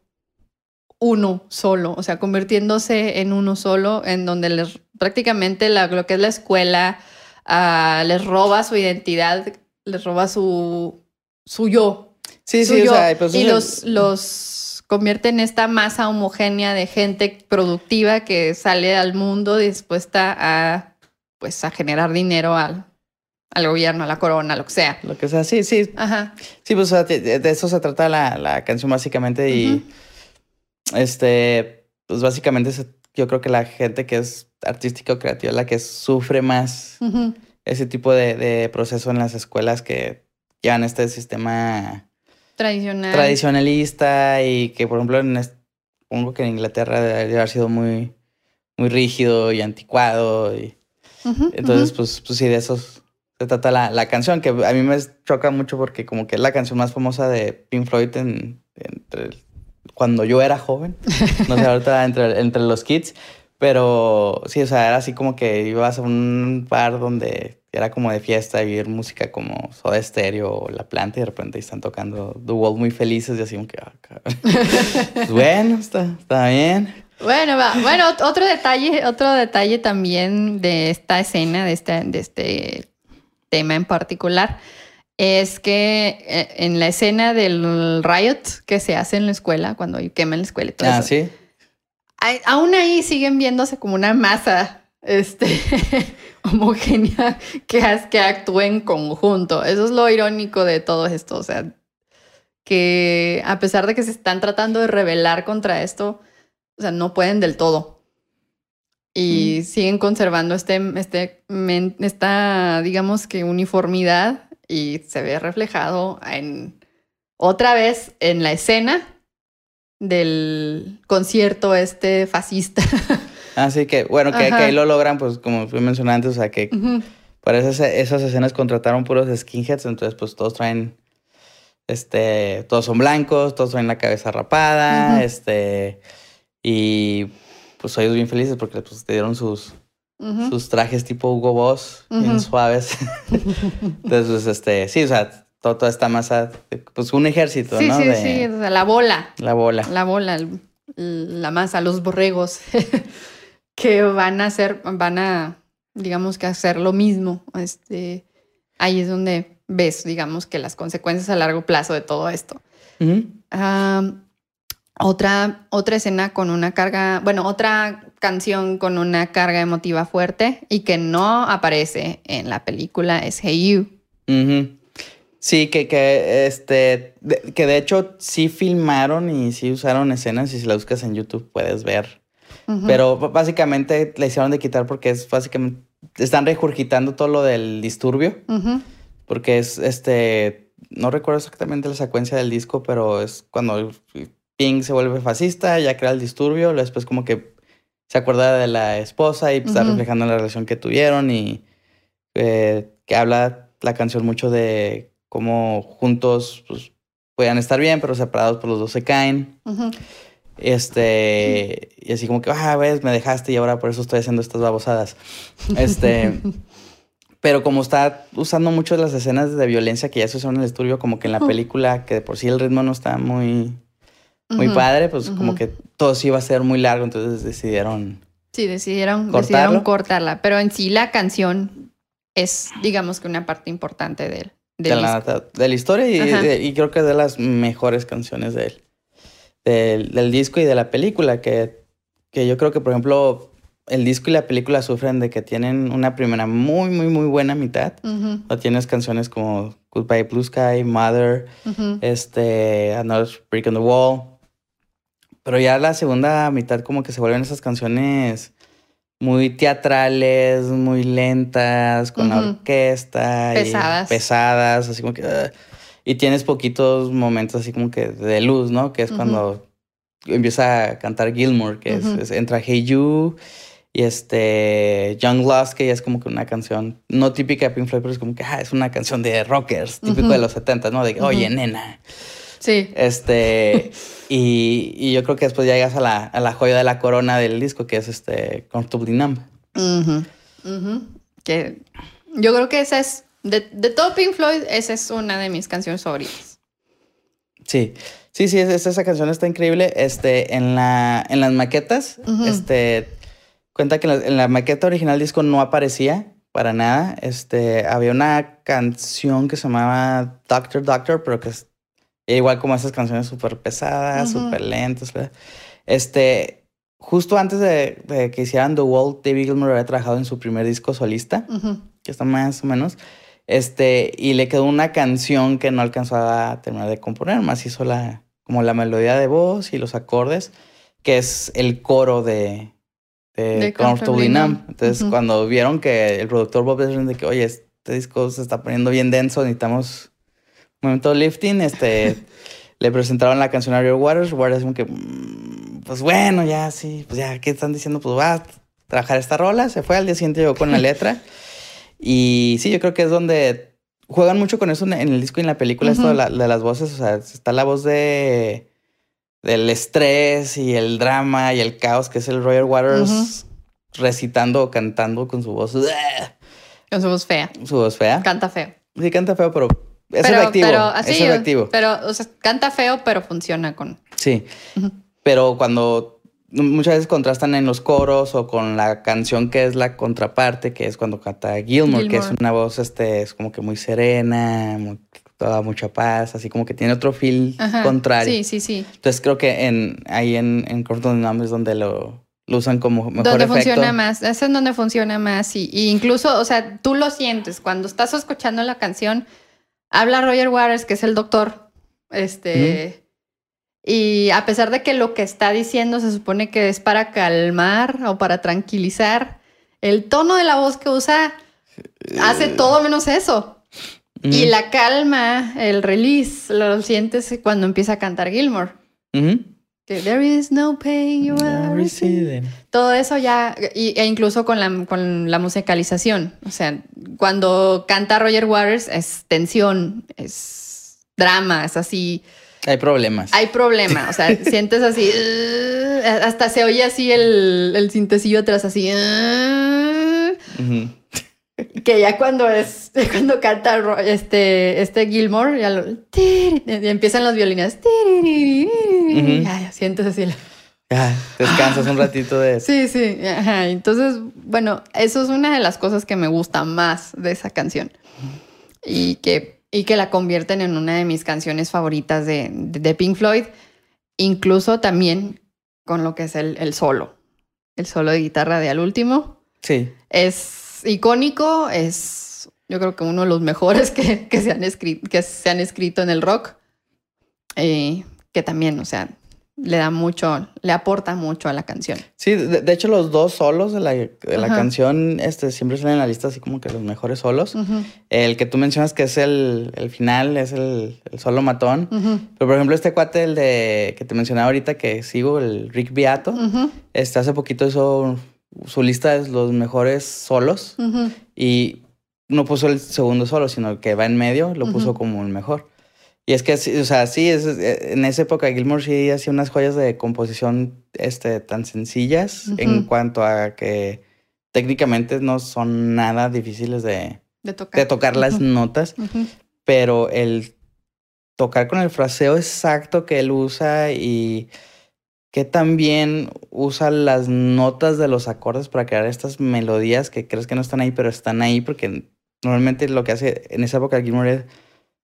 Speaker 1: uno solo, o sea, convirtiéndose en uno solo, en donde les, prácticamente la- lo que es la escuela ah, les roba su identidad, les roba su, su yo.
Speaker 2: Sí,
Speaker 1: su
Speaker 2: sí, o sea, pues,
Speaker 1: y
Speaker 2: es-
Speaker 1: los, los convierte en esta masa homogénea de gente productiva que sale al mundo dispuesta a, pues, a generar dinero al, al gobierno, a la corona, lo que sea.
Speaker 2: Lo que sea, sí, sí.
Speaker 1: Ajá.
Speaker 2: Sí, pues de, de eso se trata la, la canción básicamente y este, pues básicamente yo creo que la gente que es artística o creativa es la que sufre más ese tipo de, de proceso en las escuelas que llevan este sistema
Speaker 1: Tradicional.
Speaker 2: tradicionalista y que, por ejemplo, en supongo que en Inglaterra debe haber sido muy, muy rígido y anticuado. Y, entonces, pues, pues sí, de eso se trata la, la canción, que a mí me choca mucho porque como que es la canción más famosa de Pink Floyd en, entre cuando yo era joven. No sé, ahorita entre, entre los kids. Pero sí, o sea, era así como que ibas a un bar donde era como de fiesta y oír música como Soda Stereo o La Planta y de repente están tocando The Wall muy felices y así como que... Ah, pues bueno, está, está bien.
Speaker 1: Bueno, va. Bueno, otro detalle, otro detalle también de esta escena, de este, de este tema en particular, es que eh, en la escena del riot que se hace en la escuela, cuando queman la escuela y todo
Speaker 2: ah, sí.
Speaker 1: Aún ahí siguen viéndose como una masa este, homogénea que, que actúe en conjunto. Eso es lo irónico de todo esto. O sea, que a pesar de que se están tratando de rebelar contra esto, o sea, no pueden del todo. Y mm. siguen conservando este, este, esta, digamos que uniformidad y se ve reflejado en otra vez en la escena del concierto este fascista.
Speaker 2: Así que, bueno, que, ahí lo logran, pues como fui mencionando antes, o sea, que para esas, esas escenas contrataron puros skinheads, entonces pues todos traen, este, todos son blancos, todos traen la cabeza rapada, este, y pues ellos bien felices porque pues te dieron sus, sus trajes tipo Hugo Boss, bien suaves. entonces, pues, este, sí, o sea, toda esta masa, pues un ejército, ¿no?
Speaker 1: Sí, sí, sí, o sea, la bola.
Speaker 2: La bola.
Speaker 1: La bola, la masa, los borregos que van a hacer, van a, digamos que hacer lo mismo. Este, ahí es donde ves, digamos, que las consecuencias a largo plazo de todo esto. Otra, otra escena con una carga, bueno, otra canción con una carga emotiva fuerte y que no aparece en la película es Hey You.
Speaker 2: Sí, que, que, este, que de hecho sí filmaron y sí usaron escenas y si la buscas en YouTube puedes ver. Pero básicamente la hicieron de quitar porque es básicamente, están regurgitando todo lo del disturbio. Porque es, este, no recuerdo exactamente la secuencia del disco, pero es cuando Pink se vuelve fascista, ya crea el disturbio, después como que se acuerda de la esposa y está reflejando la relación que tuvieron y eh, que habla la canción mucho de cómo juntos pues, puedan estar bien, pero separados por pues, los dos se caen. Este, y así como que, ah, ves, me dejaste y ahora por eso estoy haciendo estas babosadas. Este, pero como está usando mucho las escenas de violencia que ya se usaron en el estudio, como que en la película, que de por sí el ritmo no está muy, muy padre, pues como que todo sí iba a ser muy largo, entonces decidieron.
Speaker 1: Sí, decidieron, decidieron cortarla, pero en sí la canción es, digamos que una parte importante de él
Speaker 2: de, la, de la historia y, creo que es de las mejores canciones de él. Del, disco y de la película, que, que yo creo que, por ejemplo, el disco y la película sufren de que tienen una primera muy, muy, muy buena mitad. O tienes canciones como Goodbye Blue Sky, Mother, este, Another Break on the Wall. Pero ya la segunda mitad como que se vuelven esas canciones muy teatrales, muy lentas, con la orquesta.
Speaker 1: Pesadas.
Speaker 2: Y pesadas, así como que... Ah, y tienes poquitos momentos así como que de luz, ¿no? Que es cuando empieza a cantar Gilmore, que es, entra Hey You y este Young Lost, que ya es como que una canción no típica de Pink Floyd, pero es como que ah, es una canción de rockers, típico de los 70, ¿no? De oye, nena.
Speaker 1: Sí.
Speaker 2: Este, y, yo creo que después ya llegas a la, a la, joya de la corona del disco, que es este Comfortably Numb.
Speaker 1: Que yo creo que esa es, de, de, todo Pink Floyd, esa es una de mis canciones favoritas.
Speaker 2: Sí, sí, sí, esa canción está increíble. Este, en, la, en las maquetas, este, cuenta que en la, maqueta original disco no aparecía para nada. Este, había una canción que se llamaba Doctor Doctor, pero que igual como esas canciones súper pesadas, súper lentas. Este, justo antes de, que hicieran The Wall, David Gilmour había trabajado en su primer disco solista, que está más o menos. Este, y le quedó una canción que no alcanzó a terminar de componer, más hizo la, como la melodía de voz y los acordes, que es el coro de, de, Comfortably Numb. Entonces, cuando vieron que el productor Bob Ezrin de que, oye, este disco se está poniendo bien denso, necesitamos momento lifting, este, le presentaron la canción a Real Waters. Waters como que, mm, pues bueno, ya sí, pues ya, ¿qué están diciendo? Pues va a trabajar esta rola. Se fue al día siguiente, llegó con la letra. Y sí, yo creo que es donde juegan mucho con eso en el disco y en la película, esto de, las voces. O sea, está la voz de del estrés y el drama y el caos que es el Roger Waters recitando o cantando con su voz.
Speaker 1: Con su voz fea.
Speaker 2: Su voz fea.
Speaker 1: Canta feo.
Speaker 2: Sí, canta feo, pero es efectivo.
Speaker 1: Pero, así,
Speaker 2: es efectivo.
Speaker 1: Pero, o sea, canta feo, pero funciona con.
Speaker 2: Sí. Pero cuando muchas veces contrastan en los coros o con la canción que es la contraparte, que es cuando canta Gilmore, que es una voz, este, es como que muy serena, toda mucha paz, así como que tiene otro feel contrario.
Speaker 1: Sí, sí, sí.
Speaker 2: Entonces creo que en, ahí en, en Corton es donde lo, lo usan como mejor
Speaker 1: donde
Speaker 2: efecto.
Speaker 1: funciona más, es en donde funciona más y, incluso, o sea, tú lo sientes cuando estás escuchando la canción, habla Roger Waters, que es el doctor, este, y a pesar de que lo que está diciendo se supone que es para calmar o para tranquilizar, el tono de la voz que usa hace eh. todo menos eso. Y la calma, el release, lo sientes cuando empieza a cantar Gilmore. There is no pain you are receiving. Todo eso ya, e incluso con la, con la musicalización. O sea, cuando canta Roger Waters es tensión, es drama, es así.
Speaker 2: Hay problemas.
Speaker 1: Hay problemas. O sea, sientes así. Uh, hasta se oye así el, el cintecillo atrás, así. Uh, que ya cuando es cuando canta este este Gilmore ya, lo, empiezan los violines ya, sientes así
Speaker 2: descansas un ratito de
Speaker 1: eso. sí sí entonces bueno eso es una de las cosas que me gusta más de esa canción. Y que y que la convierten en una de mis canciones favoritas de, de, Pink Floyd incluso también con lo que es el, el solo. El solo de guitarra de al último.
Speaker 2: Sí.
Speaker 1: Es icónico, es yo creo que uno de los mejores que, se, han escrito, que se han escrito en el rock, eh, que también, o sea, le da mucho, le aporta mucho a la canción.
Speaker 2: Sí, de, hecho los dos solos de la, de la canción este, siempre salen en la lista así como que los mejores solos. El que tú mencionas que es el, el final, es el, el solo matón. Pero por ejemplo este cuate, el de que te mencionaba ahorita que sigo, el Rick Beato, este, hace poquito eso su lista es los mejores solos y no puso el segundo solo, sino que va en medio, lo puso como el mejor. Y es que, o sea, sí, es, eh, en esa época Gilmore sí hacía unas joyas de composición este, tan sencillas en cuanto a que técnicamente no son nada difíciles de,
Speaker 1: de tocar,
Speaker 2: de tocar las notas, pero el tocar con el fraseo exacto que él usa y que también usa las notas de los acordes para crear estas melodías que crees que no están ahí, pero están ahí porque normalmente lo que hace en esa época Gilmour es,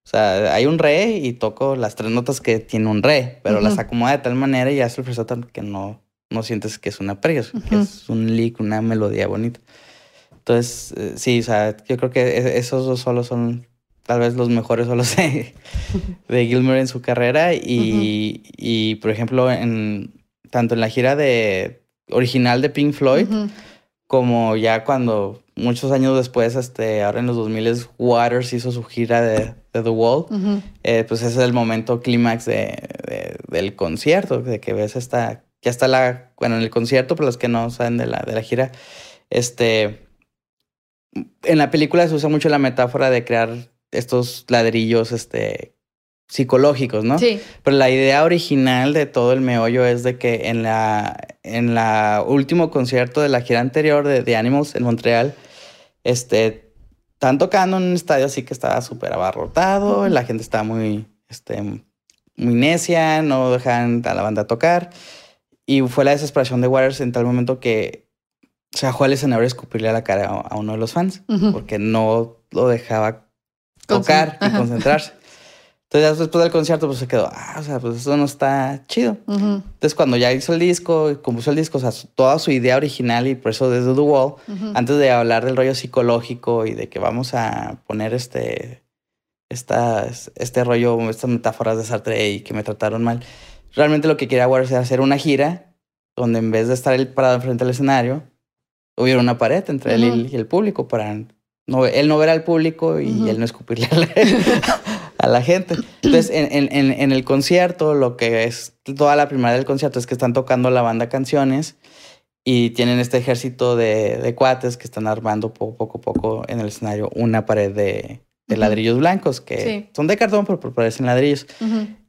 Speaker 2: o sea, hay un re y toco las tres notas que tiene un re, pero las acomoda de tal manera y hace el fresato que no, no sientes que es una pre, que es un lick, una melodía bonita. Entonces, eh, sí, o sea, yo creo que e-, esos dos solos son tal vez los mejores solos de, de Gilmour en su carrera y, y, por ejemplo, en, tanto en la gira de original de Pink Floyd como ya cuando muchos años después, este, ahora en los 2000 Waters hizo su gira de, The Wall, eh, pues ese es el momento clímax de, del concierto, de que ves esta, ya está la, bueno, en el concierto, para los que no saben de la, de la gira, este, en la película se usa mucho la metáfora de crear estos ladrillos este, psicológicos, ¿no?
Speaker 1: Sí.
Speaker 2: Pero la idea original de todo el meollo es de que en la, en la último concierto de la gira anterior de, The Animals en Montreal, este, están tocando en un estadio así que estaba súper abarrotado, la gente estaba muy, este, muy necia, no dejaban a la banda tocar. Y fue la desesperación de Waters en tal momento que se bajó al escenario a escupirle a la cara a, uno de los fans, porque no lo dejaba tocar y concentrarse. Entonces, después del concierto, pues se quedó, ah, o sea, pues eso no está chido. Entonces, cuando ya hizo el disco, compuso el disco, o sea, toda su idea original y por eso desde The Wall, antes de hablar del rollo psicológico y de que vamos a poner este, esta, este rollo, estas metáforas de Sartre y que me trataron mal, realmente lo que quería Waters era hacer una gira donde en vez de estar él parado enfrente del escenario, hubiera una pared entre él y el público para no, él no ver al público y él no escupirle a la, gente. Entonces, en, en, en, el concierto, lo que es toda la primera del concierto es que están tocando la banda canciones y tienen este ejército de, de cuates que están armando poco, poco a poco en el escenario una pared de, de ladrillos blancos que son de cartón, pero parecen ladrillos.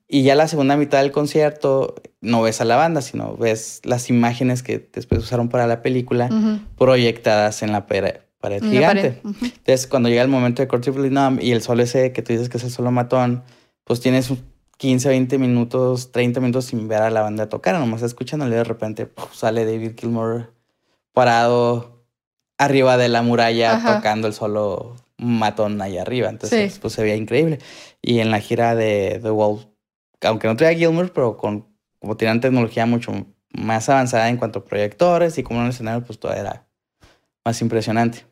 Speaker 2: Y ya la segunda mitad del concierto no ves a la banda, sino ves las imágenes que después usaron para la película proyectadas en la pared, gigante. Entonces, cuando llega el momento de Numb y el solo ese que tú dices que es el solo matón, pues tienes 15, 20 minutos, 30 minutos sin ver a la banda tocar, nomás escuchándole y de repente sale David Gilmour parado arriba de la muralla tocando el solo matón allá arriba. Entonces, pues se veía increíble. Y en la gira de The Wall, aunque no traía Gilmour, pero con, como tenían tecnología mucho más avanzada en cuanto a proyectores y como el escenario, pues todo era más impresionante.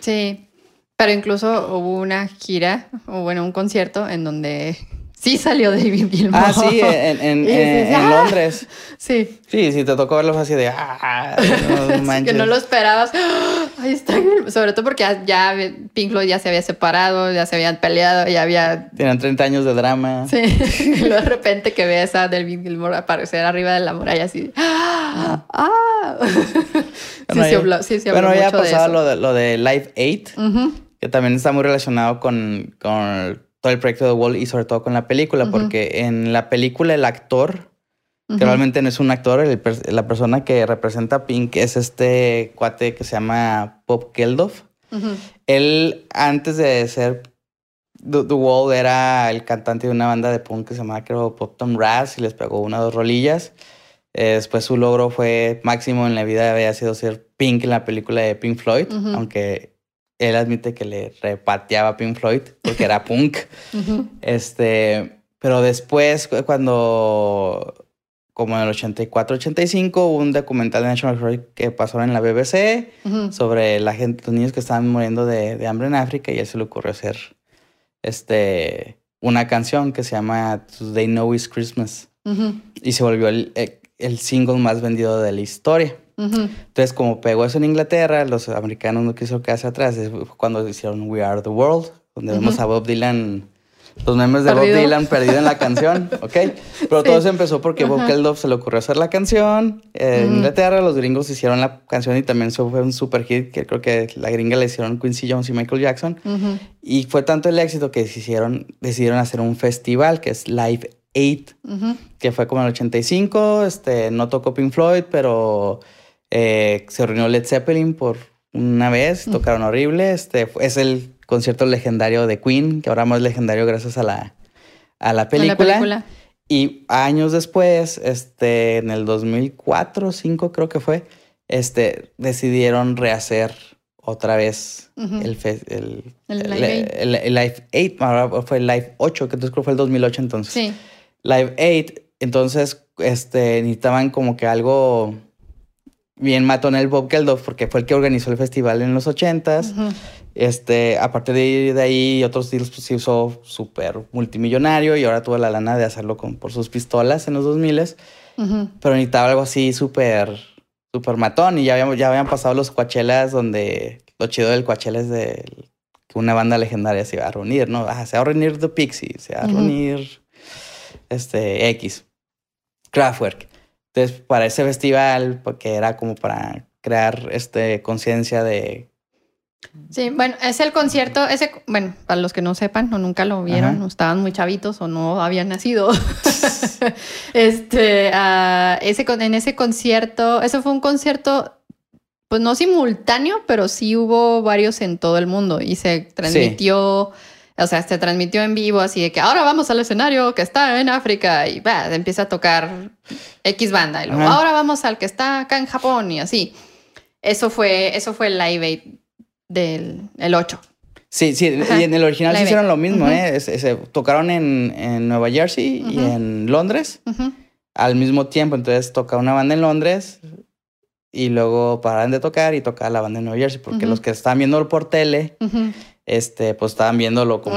Speaker 1: Sí, pero incluso hubo una gira, o bueno, un concierto en donde Sí salió David Gilmour.
Speaker 2: Ah, sí, en, en, en,
Speaker 1: ¡Ah!
Speaker 2: Londres.
Speaker 1: Sí.
Speaker 2: Sí, sí, te tocó verlo así de... Ah, no manches.
Speaker 1: que no lo esperabas. Ahí está. Sobre todo porque ya, Pink Floyd ya se había separado, ya se habían peleado, ya había...
Speaker 2: Tienen 30 años de drama.
Speaker 1: Sí. y luego de repente que ves a David Gilmour aparecer arriba de la muralla así... ¡Ah! ah.
Speaker 2: sí, sí, habló, sí, sí habló bueno, ya pasaba lo de, lo de Live 8, que también está muy relacionado con, con todo el proyecto de Wall y sobre todo con la película, porque en la película el actor, que realmente no es un actor, la persona que representa a Pink es este cuate que se llama Bob Geldof. Él, antes de ser The, Wall, era el cantante de una banda de punk que se llamaba, creo, Pop Tom Raz y les pegó una o dos rolillas. Eh, después su logro fue máximo en la vida, había sido ser Pink en la película de Pink Floyd, aunque él admite que le repateaba Pink Floyd porque era punk. Este, pero después, cuando, como en el 84, 85, hubo un documental de National Geographic que pasó en la BBC sobre la gente, los niños que estaban muriendo de, hambre en África y a él se le ocurrió hacer este, una canción que se llama They Know It's Christmas. Y se volvió el, el single más vendido de la historia. Entonces, como pegó eso en Inglaterra, los americanos no quiso quedarse atrás. Fue cuando hicieron We Are the World, donde vemos a Bob Dylan, los memes de Bob Dylan perdido en la canción, ¿ok? Pero todo se empezó porque Bob Geldof se le ocurrió hacer la canción. En Inglaterra, los gringos hicieron la canción y también eso fue un super hit que creo que la gringa le hicieron Quincy Jones y Michael Jackson. Y fue tanto el éxito que decidieron, decidieron hacer un festival que es Live 8, que fue como en el 85. Este, no tocó Pink Floyd, pero eh, se reunió Led Zeppelin por una vez, tocaron horrible. Este es el concierto legendario de Queen, que ahora más legendario gracias a la, a la película. Y años después, este, en el 2004 o 2005 creo que fue, este, decidieron rehacer otra vez el, el, el, el, Live 8, ahora fue el Live 8, que entonces creo que fue el 2008 entonces.
Speaker 1: Sí.
Speaker 2: Live 8, entonces este, necesitaban como que algo bien matón el Bob Geldof porque fue el que organizó el festival en los ochentas. Este, aparte de, de ahí, otros deals pues, se usó súper multimillonario y ahora tuvo la lana de hacerlo con, por sus pistolas en los 2000 miles Pero necesitaba algo así súper, súper matón y ya habían, ya habían pasado los Coachelas donde lo chido del Coachella es de que una banda legendaria se iba a reunir, ¿no? Ah, se va a reunir The Pixies, se va a reunir este, X, Kraftwerk. Entonces, para ese festival, porque era como para crear este conciencia de
Speaker 1: Sí, bueno, es el concierto, ese, bueno, para los que no sepan o nunca lo vieron, o estaban muy chavitos o no habían nacido. este, uh, ese, en ese concierto, eso fue un concierto, pues no simultáneo, pero sí hubo varios en todo el mundo y se transmitió. O sea, se transmitió en vivo así de que ahora vamos al escenario que está en África y va, empieza a tocar X banda y luego ahora vamos al que está acá en Japón y así. Eso fue, eso fue el Live Aid del el 8.
Speaker 2: Sí, sí, y en el original sí hicieron lo mismo, ¿eh? Se, tocaron en, en, Nueva Jersey y en Londres al mismo tiempo. Entonces toca una banda en Londres y luego paran de tocar y toca la banda en Nueva Jersey, porque los que estaban viendo por tele este, pues estaban viéndolo como,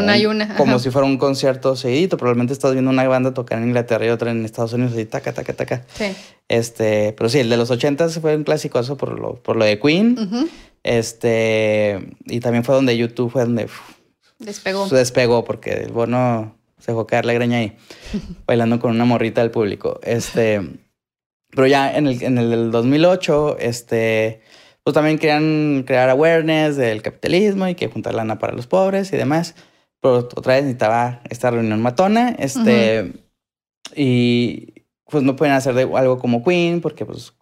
Speaker 2: como si fuera un concierto seguidito. Probablemente estás viendo una banda tocar en Inglaterra y otra en Estados Unidos y taca, taca, taca.
Speaker 1: Sí.
Speaker 2: Este, pero sí, el de los 80 fue un clásico eso por lo, por lo de Queen. Este, y también fue donde YouTube fue donde
Speaker 1: despegó.
Speaker 2: Despegó porque el bono se dejó caer la greña ahí, bailando con una morrita del público. Este, pero ya en el, en el 2008, este pues también querían crear awareness del capitalismo y que juntar lana para los pobres y demás. pero otra vez necesitaba esta reunión matona, este, y pues no pueden hacer algo como Queen porque pues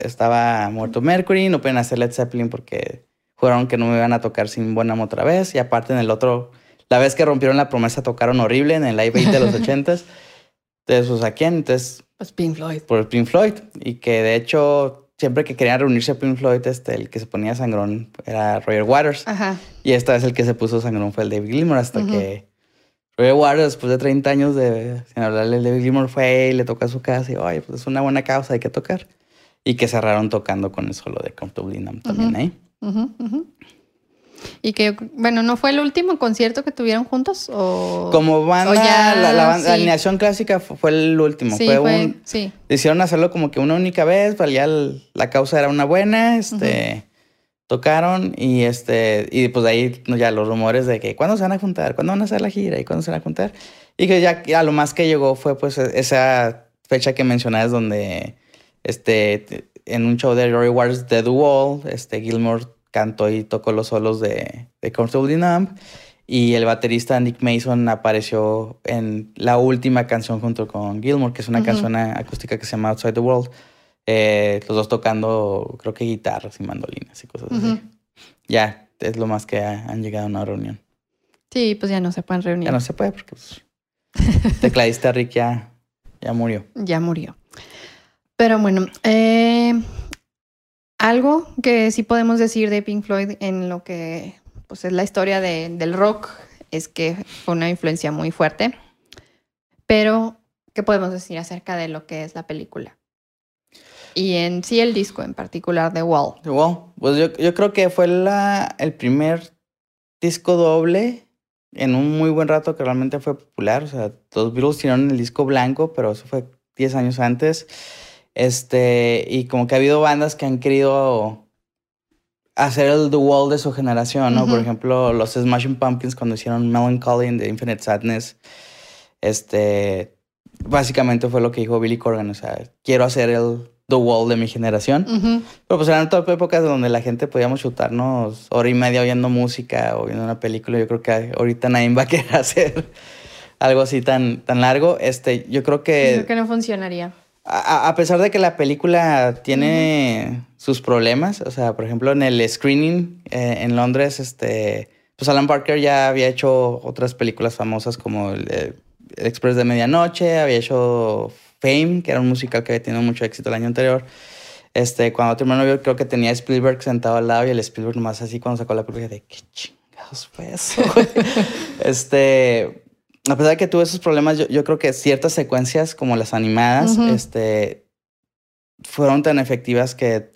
Speaker 2: estaba muerto Mercury, no pueden hacer Led Zeppelin porque juraron que no me iban a tocar sin Bonham otra vez, y aparte en el otro, la vez que rompieron la promesa tocaron horrible en el Live 20 de los ochentas, entonces pues a quién, entonces...
Speaker 1: Pues Pink Floyd.
Speaker 2: Por Pink Floyd, y que de hecho siempre que querían reunirse a Pink Floyd, este, el que se ponía sangrón era Roger Waters. Ajá. Y esta vez el que se puso sangrón fue el David Gilmour hasta que Roger Waters, después de 30 años de sin hablarle, el David Gilmour fue y le tocó a su casa y, oye, pues es una buena causa, hay que tocar. Y que cerraron tocando con el solo de Comfortably Numb también ahí.
Speaker 1: Y que, bueno, ¿no fue el último concierto que tuvieron juntos? O...
Speaker 2: Como banda, la, alineación clásica fue el último. fue, un. Sí. Hicieron hacerlo como que una única vez, para ya la causa era una buena, este. Tocaron y este. Y pues de ahí ya los rumores de que cuándo se van a juntar, cuándo van a hacer la gira y cuándo se van a juntar. Y que ya a lo más que llegó fue pues esa fecha que mencionabas donde este en un show de Rory Waters The Wall, este Gilmore cantó y tocó los solos de, de Comfortably Numb. Y el baterista Nick Mason apareció en la última canción junto con Gilmore, que es una canción acústica que se llama Outside the World. Eh, los dos tocando, creo que guitarras y mandolinas y cosas así. Ya, es lo más que han llegado a una reunión.
Speaker 1: Sí, pues ya no se pueden reunir.
Speaker 2: Ya no se puede porque pues, tecladista Rick ya, ya murió.
Speaker 1: Ya murió. Pero bueno, eh, algo que sí podemos decir de Pink Floyd en lo que pues, es la historia del rock es que fue una influencia muy fuerte. Pero, ¿qué podemos decir acerca de lo que es la película? Y en sí el disco en particular, The Wall.
Speaker 2: The Wall. Pues yo, yo creo que fue la, el primer disco doble en un muy buen rato que realmente fue popular. O sea, los Beatles tiraron el disco blanco, pero eso fue 10 años antes. Este, y como que ha habido bandas que han querido hacer el The Wall de su generación, ¿no? Por ejemplo, los Smashing Pumpkins cuando hicieron Melancholy in the Infinite Sadness, este, básicamente fue lo que dijo Billy Corgan, o sea, quiero hacer el The Wall de mi generación. Pero pues eran todas épocas donde la gente podíamos chutarnos hora y media oyendo música o viendo una película. Yo creo que ahorita nadie va a querer hacer algo así tan, tan largo. Este, yo creo que...
Speaker 1: Creo que no funcionaría
Speaker 2: a, pesar de que la película tiene sus problemas, o sea, por ejemplo, en el screening eh, en Londres, este, pues Alan Parker ya había hecho otras películas famosas como el, Express de Medianoche, había hecho Fame, que era un musical que había tenido mucho éxito el año anterior. Este, cuando terminó, yo creo que tenía a Spielberg sentado al lado y el Spielberg nomás así cuando sacó la película de qué chingados fue eso. este, a pesar de que tuve esos problemas, yo, creo que ciertas secuencias como las animadas, este, fueron tan efectivas que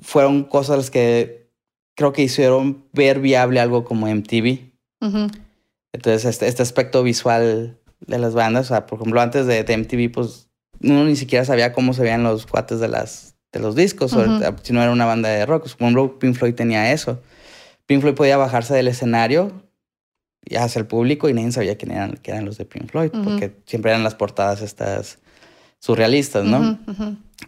Speaker 2: fueron cosas que creo que hicieron ver viable algo como MTV. Entonces, este, este, aspecto visual de las bandas, o sea, por ejemplo, antes de, MTV, pues uno ni siquiera sabía cómo se veían los cuates de las de los discos, si no era una banda de rock. Por ejemplo, Pink Floyd tenía eso. Pink Floyd podía bajarse del escenario hacia el público y nadie sabía quién eran, eran los de Pink Floyd, porque siempre eran las portadas estas surrealistas, ¿no?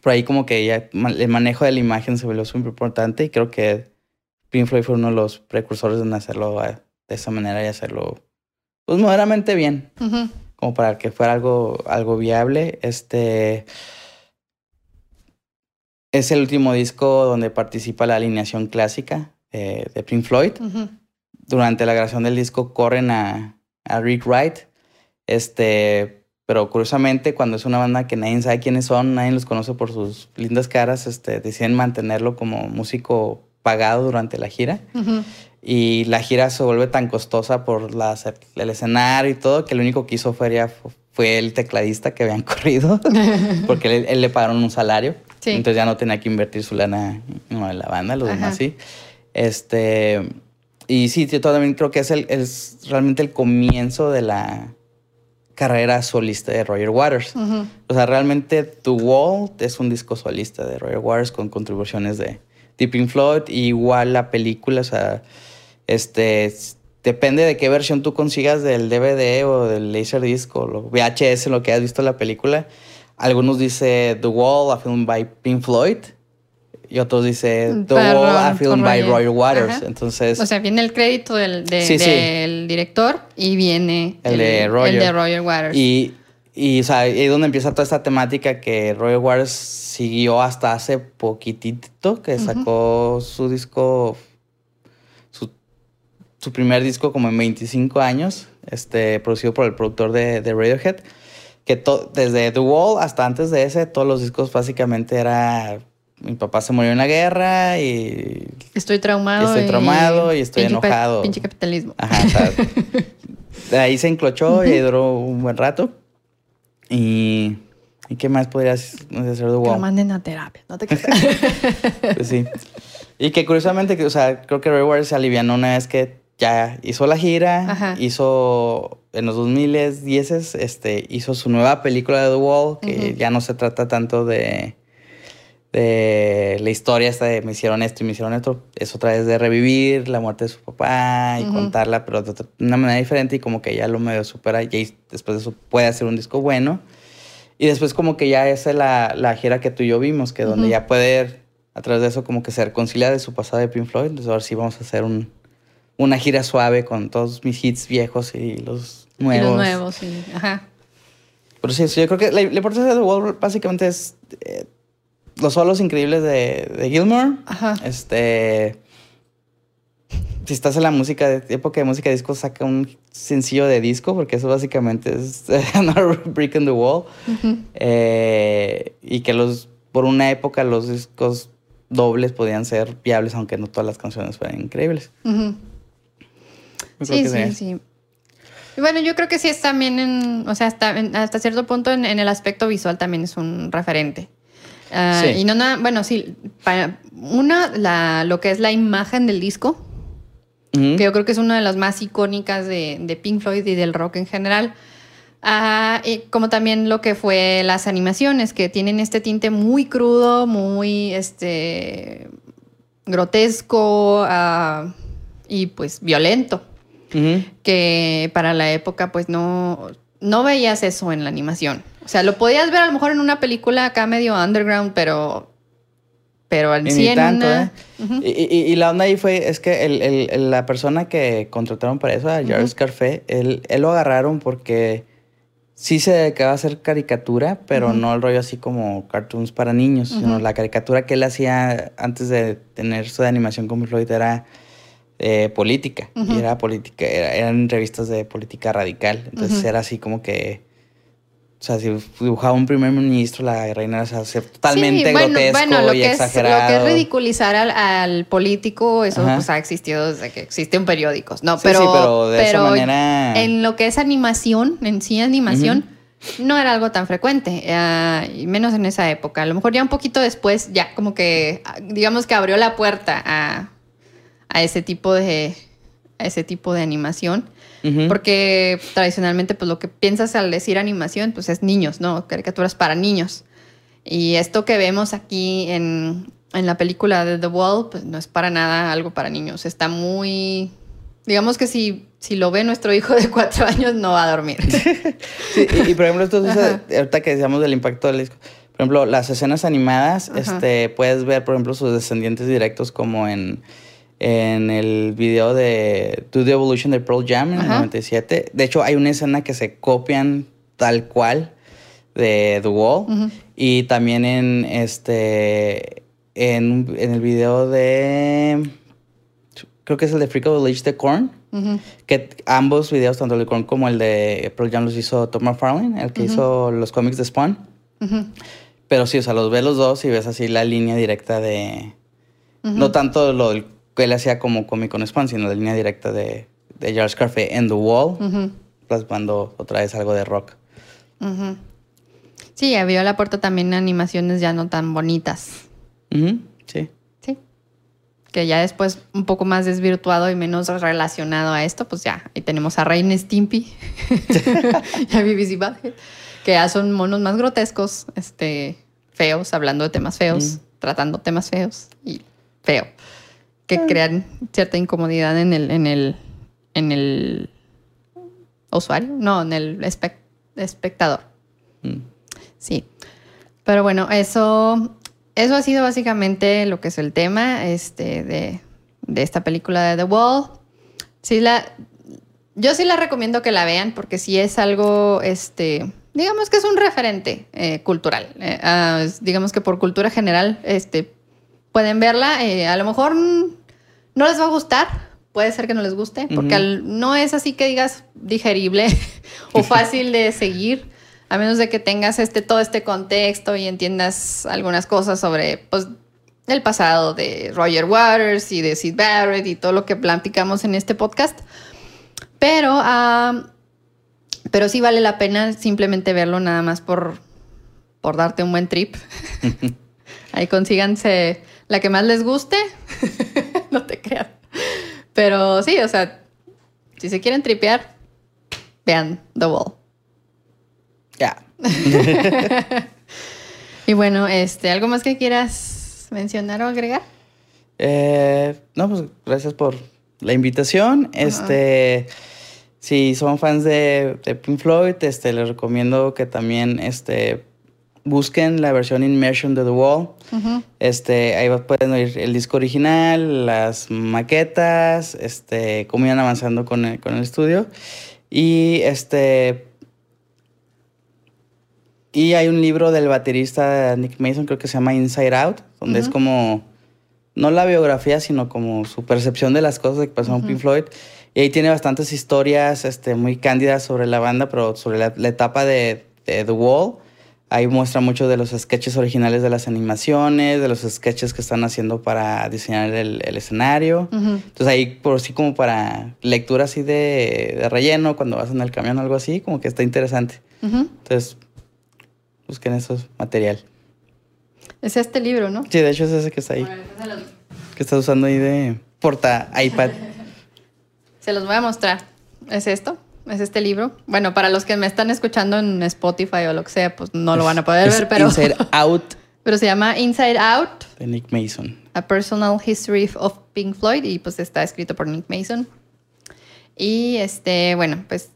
Speaker 2: Por ahí como que ya el manejo de la imagen se volvió súper importante y creo que Pink Floyd fue uno de los precursores en hacerlo de esa manera y hacerlo pues moderadamente bien, como para que fuera algo, algo viable. Este es el último disco donde participa la alineación clásica eh, de Pink Floyd durante la grabación del disco corren a, Rick Wright. Este, pero curiosamente, cuando es una banda que nadie sabe quiénes son, nadie los conoce por sus lindas caras, este, deciden mantenerlo como músico pagado durante la gira. Y la gira se vuelve tan costosa por la, el escenario y todo que lo único que hizo fue, fue el tecladista que habían corrido, porque él, le pagaron un salario. Entonces ya no tenía que invertir su lana en la banda, los demás sí. Este, y sí, yo también creo que es, el, es realmente el comienzo de la carrera solista de Roger Waters. O sea, realmente The Wall es un disco solista de Roger Waters con contribuciones de Deep Floyd. Y igual la película, o sea, este, depende de qué versión tú consigas del DVD o del Laserdisc o lo VHS, lo que has visto en la película. Algunos dice The Wall, a film by Pink Floyd y otros dice The Wall, a film by Roger Waters. Entonces,
Speaker 1: o sea, viene el crédito del, del director y viene el, de Roger. Waters.
Speaker 2: Y, y o sea, ahí es donde empieza toda esta temática que Roger Waters siguió hasta hace poquitito, que sacó su disco, su, su, primer disco como en 25 años, este, producido por el productor de, de Radiohead que desde The Wall hasta antes de ese, todos los discos básicamente era mi papá se murió en la guerra y
Speaker 1: estoy traumado.
Speaker 2: estoy traumado y, estoy enojado.
Speaker 1: Pinche capitalismo.
Speaker 2: Ajá, o sea, de ahí se enclochó y duró un buen rato. Y, ¿y qué más podrías hacer de Wall?
Speaker 1: Que manden a terapia, no te
Speaker 2: Pues sí. Y que curiosamente, o sea, creo que Ray Ward se alivianó una vez que ya hizo la gira, hizo en los 2010 este, hizo su nueva película de The Wall, que ya no se trata tanto de, de la historia esta de me hicieron esto y me hicieron esto. Es otra vez de revivir la muerte de su papá y contarla, pero de una manera diferente y como que ya lo medio supera y después de eso puede hacer un disco bueno. Y después como que ya es la, la gira que tú y yo vimos, que donde ya puede, a través de eso, como que se reconcilia de su pasado de Pink Floyd. Entonces ahora sí vamos a hacer un, una gira suave con todos mis hits viejos y los nuevos.
Speaker 1: los nuevos, sí. Ajá.
Speaker 2: Pero sí, yo creo que la, importancia de The Wall básicamente es eh, los solos increíbles de, de Gilmore. Ajá. Este. Si estás en la música, de época de música de disco, saca un sencillo de disco, porque eso básicamente es Another Brick in the Wall. Eh, y que los, por una época los discos dobles podían ser viables, aunque no todas las canciones fueran increíbles.
Speaker 1: Sí, sí, sí. bueno, yo creo que sí es también, en, o sea, hasta, hasta cierto punto en, el aspecto visual también es un referente. Ah, y no nada, bueno, sí, para una, la, lo que es la imagen del disco, que yo creo que es una de las más icónicas de, de Pink Floyd y del rock en general. Ah, y como también lo que fue las animaciones, que tienen este tinte muy crudo, muy este, grotesco ah, y pues violento que para la época pues no, no veías eso en la animación. O sea, lo podías ver a lo mejor en una película acá medio underground, pero pero al sí
Speaker 2: ¿eh? y, la onda ahí fue, es que el, la persona que contrataron para eso, a Charles Carfe, él, él, lo agarraron porque sí se dedicaba a hacer caricatura, pero no el rollo así como cartoons para niños, sino la caricatura que él hacía antes de tener su de animación como Floyd era eh, política. Y era política, eran revistas de política radical. Entonces era así como que. O sea, si dibujaba un primer ministro, la reina era totalmente grotesco y exagerado.
Speaker 1: lo que es ridiculizar al, político, eso pues, ha existido desde que existen periódicos. No, pero,
Speaker 2: pero de esa manera...
Speaker 1: en lo que es animación, en sí animación, no era algo tan frecuente, uh, y menos en esa época. A lo mejor ya un poquito después, ya como que, digamos que abrió la puerta a a ese tipo de, ese tipo de animación. Porque tradicionalmente, pues lo que piensas al decir animación, pues es niños, ¿no? Caricaturas para niños. Y esto que vemos aquí en, la película de The Wall, pues no es para nada algo para niños. Está muy. Digamos que si, si lo ve nuestro hijo de cuatro años, no va a dormir.
Speaker 2: sí, y, por ejemplo, esto ahorita que decíamos del impacto del disco. Por ejemplo, las escenas animadas, este, puedes ver, por ejemplo, sus descendientes directos como en en el video de Do the Evolution de Pearl Jam en el 97. De hecho, hay una escena que se copian tal cual de The Wall. Y también en este. En, el video de. Creo que es el de Freak of the Age de Korn. Que ambos videos, tanto el de Korn como el de Pearl Jam, los hizo Tom McFarlane, el que hizo los cómics de Spawn. Pero sí, o sea, los ves los dos y ves así la línea directa de. No tanto lo del él hacía como cómico en Spawn, sino la línea directa de, de George Carfe en The Wall, plasmando otra vez algo de rock.
Speaker 1: Sí, abrió la puerta también animaciones ya no tan bonitas.
Speaker 2: Sí.
Speaker 1: Sí. Que ya después un poco más desvirtuado y menos relacionado a esto, pues ya, ahí tenemos a Rain Stimpy y a BBC que ya son monos más grotescos, este, feos, hablando de temas feos, tratando temas feos y feo que crean cierta incomodidad en el, en el, en el usuario, no, en el espectador. Mm. Sí. Pero bueno, eso eso ha sido básicamente lo que es el tema este, de, de esta película de The Wall. Sí, la, yo sí la recomiendo que la vean porque sí es algo, este, digamos que es un referente eh, cultural. Eh, ah, digamos que por cultura general, este, pueden verla. Eh, a lo mejor no les va a gustar, puede ser que no les guste, porque no es así que digas digerible o fácil de seguir, a menos de que tengas este, todo este contexto y entiendas algunas cosas sobre pues, el pasado de Roger Waters y de Sid Barrett y todo lo que platicamos en este podcast. Pero, ah, pero sí vale la pena simplemente verlo nada más por, por darte un buen trip. Ahí consíganse la que más les guste. no te creas. Pero sí, o sea, si se quieren tripear, vean The Wall.
Speaker 2: Ya.
Speaker 1: y bueno, este, ¿algo más que quieras mencionar o agregar?
Speaker 2: Eh, no, pues gracias por la invitación. Este, si son fans de, de, Pink Floyd, este, les recomiendo que también este, busquen la versión Immersion de The Wall. este, ahí pueden oír el disco original, las maquetas, este, cómo iban avanzando con el, con el estudio. Y este. Y hay un libro del baterista Nick Mason, creo que se llama Inside Out, donde es como. No la biografía, sino como su percepción de las cosas que pasaron en Pink Floyd. Y ahí tiene bastantes historias este, muy cándidas sobre la banda, pero sobre la, etapa de, de The Wall Ahí muestra mucho de los sketches originales de las animaciones, de los sketches que están haciendo para diseñar el, escenario. Entonces ahí por sí como para lectura así de, relleno, cuando vas en el camión o algo así, como que está interesante. Entonces busquen esos material.
Speaker 1: Es este libro, ¿no?
Speaker 2: Sí, de hecho es ese que está ahí. que estás usando ahí de porta iPad.
Speaker 1: Se los voy a mostrar. ¿Es esto? Es este libro. Bueno, para los que me están escuchando en Spotify o lo que sea, pues no lo van a poder ver, pero...
Speaker 2: Inside Out.
Speaker 1: Pero se llama Inside Out.
Speaker 2: De Nick Mason.
Speaker 1: A Personal History of Pink Floyd y pues está escrito por Nick Mason. Y este, bueno, pues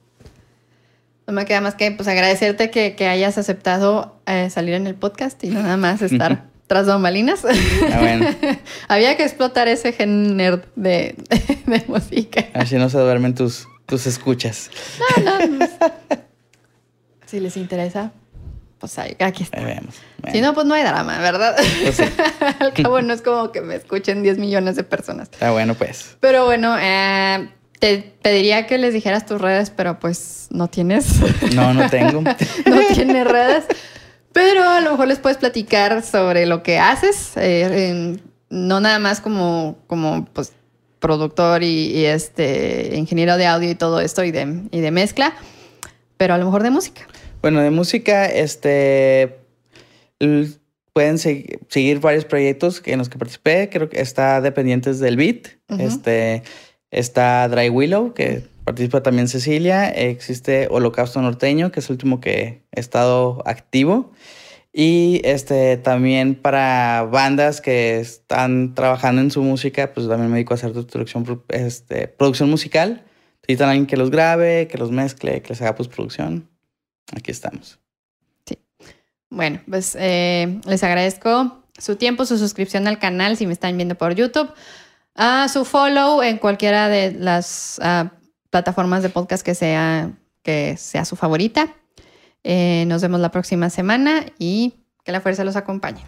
Speaker 1: no me queda más que pues agradecerte que, que hayas aceptado eh, salir en el podcast y nada más estar tras bambalinas. Ah, bueno. Había que explotar ese género de, de música.
Speaker 2: Así no se duermen tus tus escuchas. No, no.
Speaker 1: si les interesa, pues ahí, aquí está. Si no, pues no hay drama, ¿verdad? Pues Al cabo no es como que me escuchen 10 millones de personas.
Speaker 2: Está bueno, pues.
Speaker 1: Pero bueno, eh, te pediría que les dijeras tus redes, pero pues no tienes.
Speaker 2: No, no tengo.
Speaker 1: no tienes redes. Pero a lo mejor les puedes platicar sobre lo que haces. Eh, no nada más como, como pues productor y, este ingeniero de audio y todo esto y de, y de mezcla, pero a lo mejor de música.
Speaker 2: Bueno, de música, este pueden seguir varios proyectos en los que participé. Creo que está Dependientes del Beat. Este está Dry Willow, que participa también Cecilia. Existe Holocausto Norteño, que es el último que he estado activo. Y este también para bandas que están trabajando en su música, pues también me dedico a hacer producción, este, producción musical. Necesitan alguien que los grabe, que los mezcle, que les haga postproducción. Aquí estamos.
Speaker 1: Sí. Bueno, pues eh, les agradezco su tiempo, su suscripción al canal si me están viendo por YouTube, a su follow en cualquiera de las ah, plataformas de podcast que sea, que sea su favorita. Eh, nos vemos la próxima semana y que la fuerza los acompañe.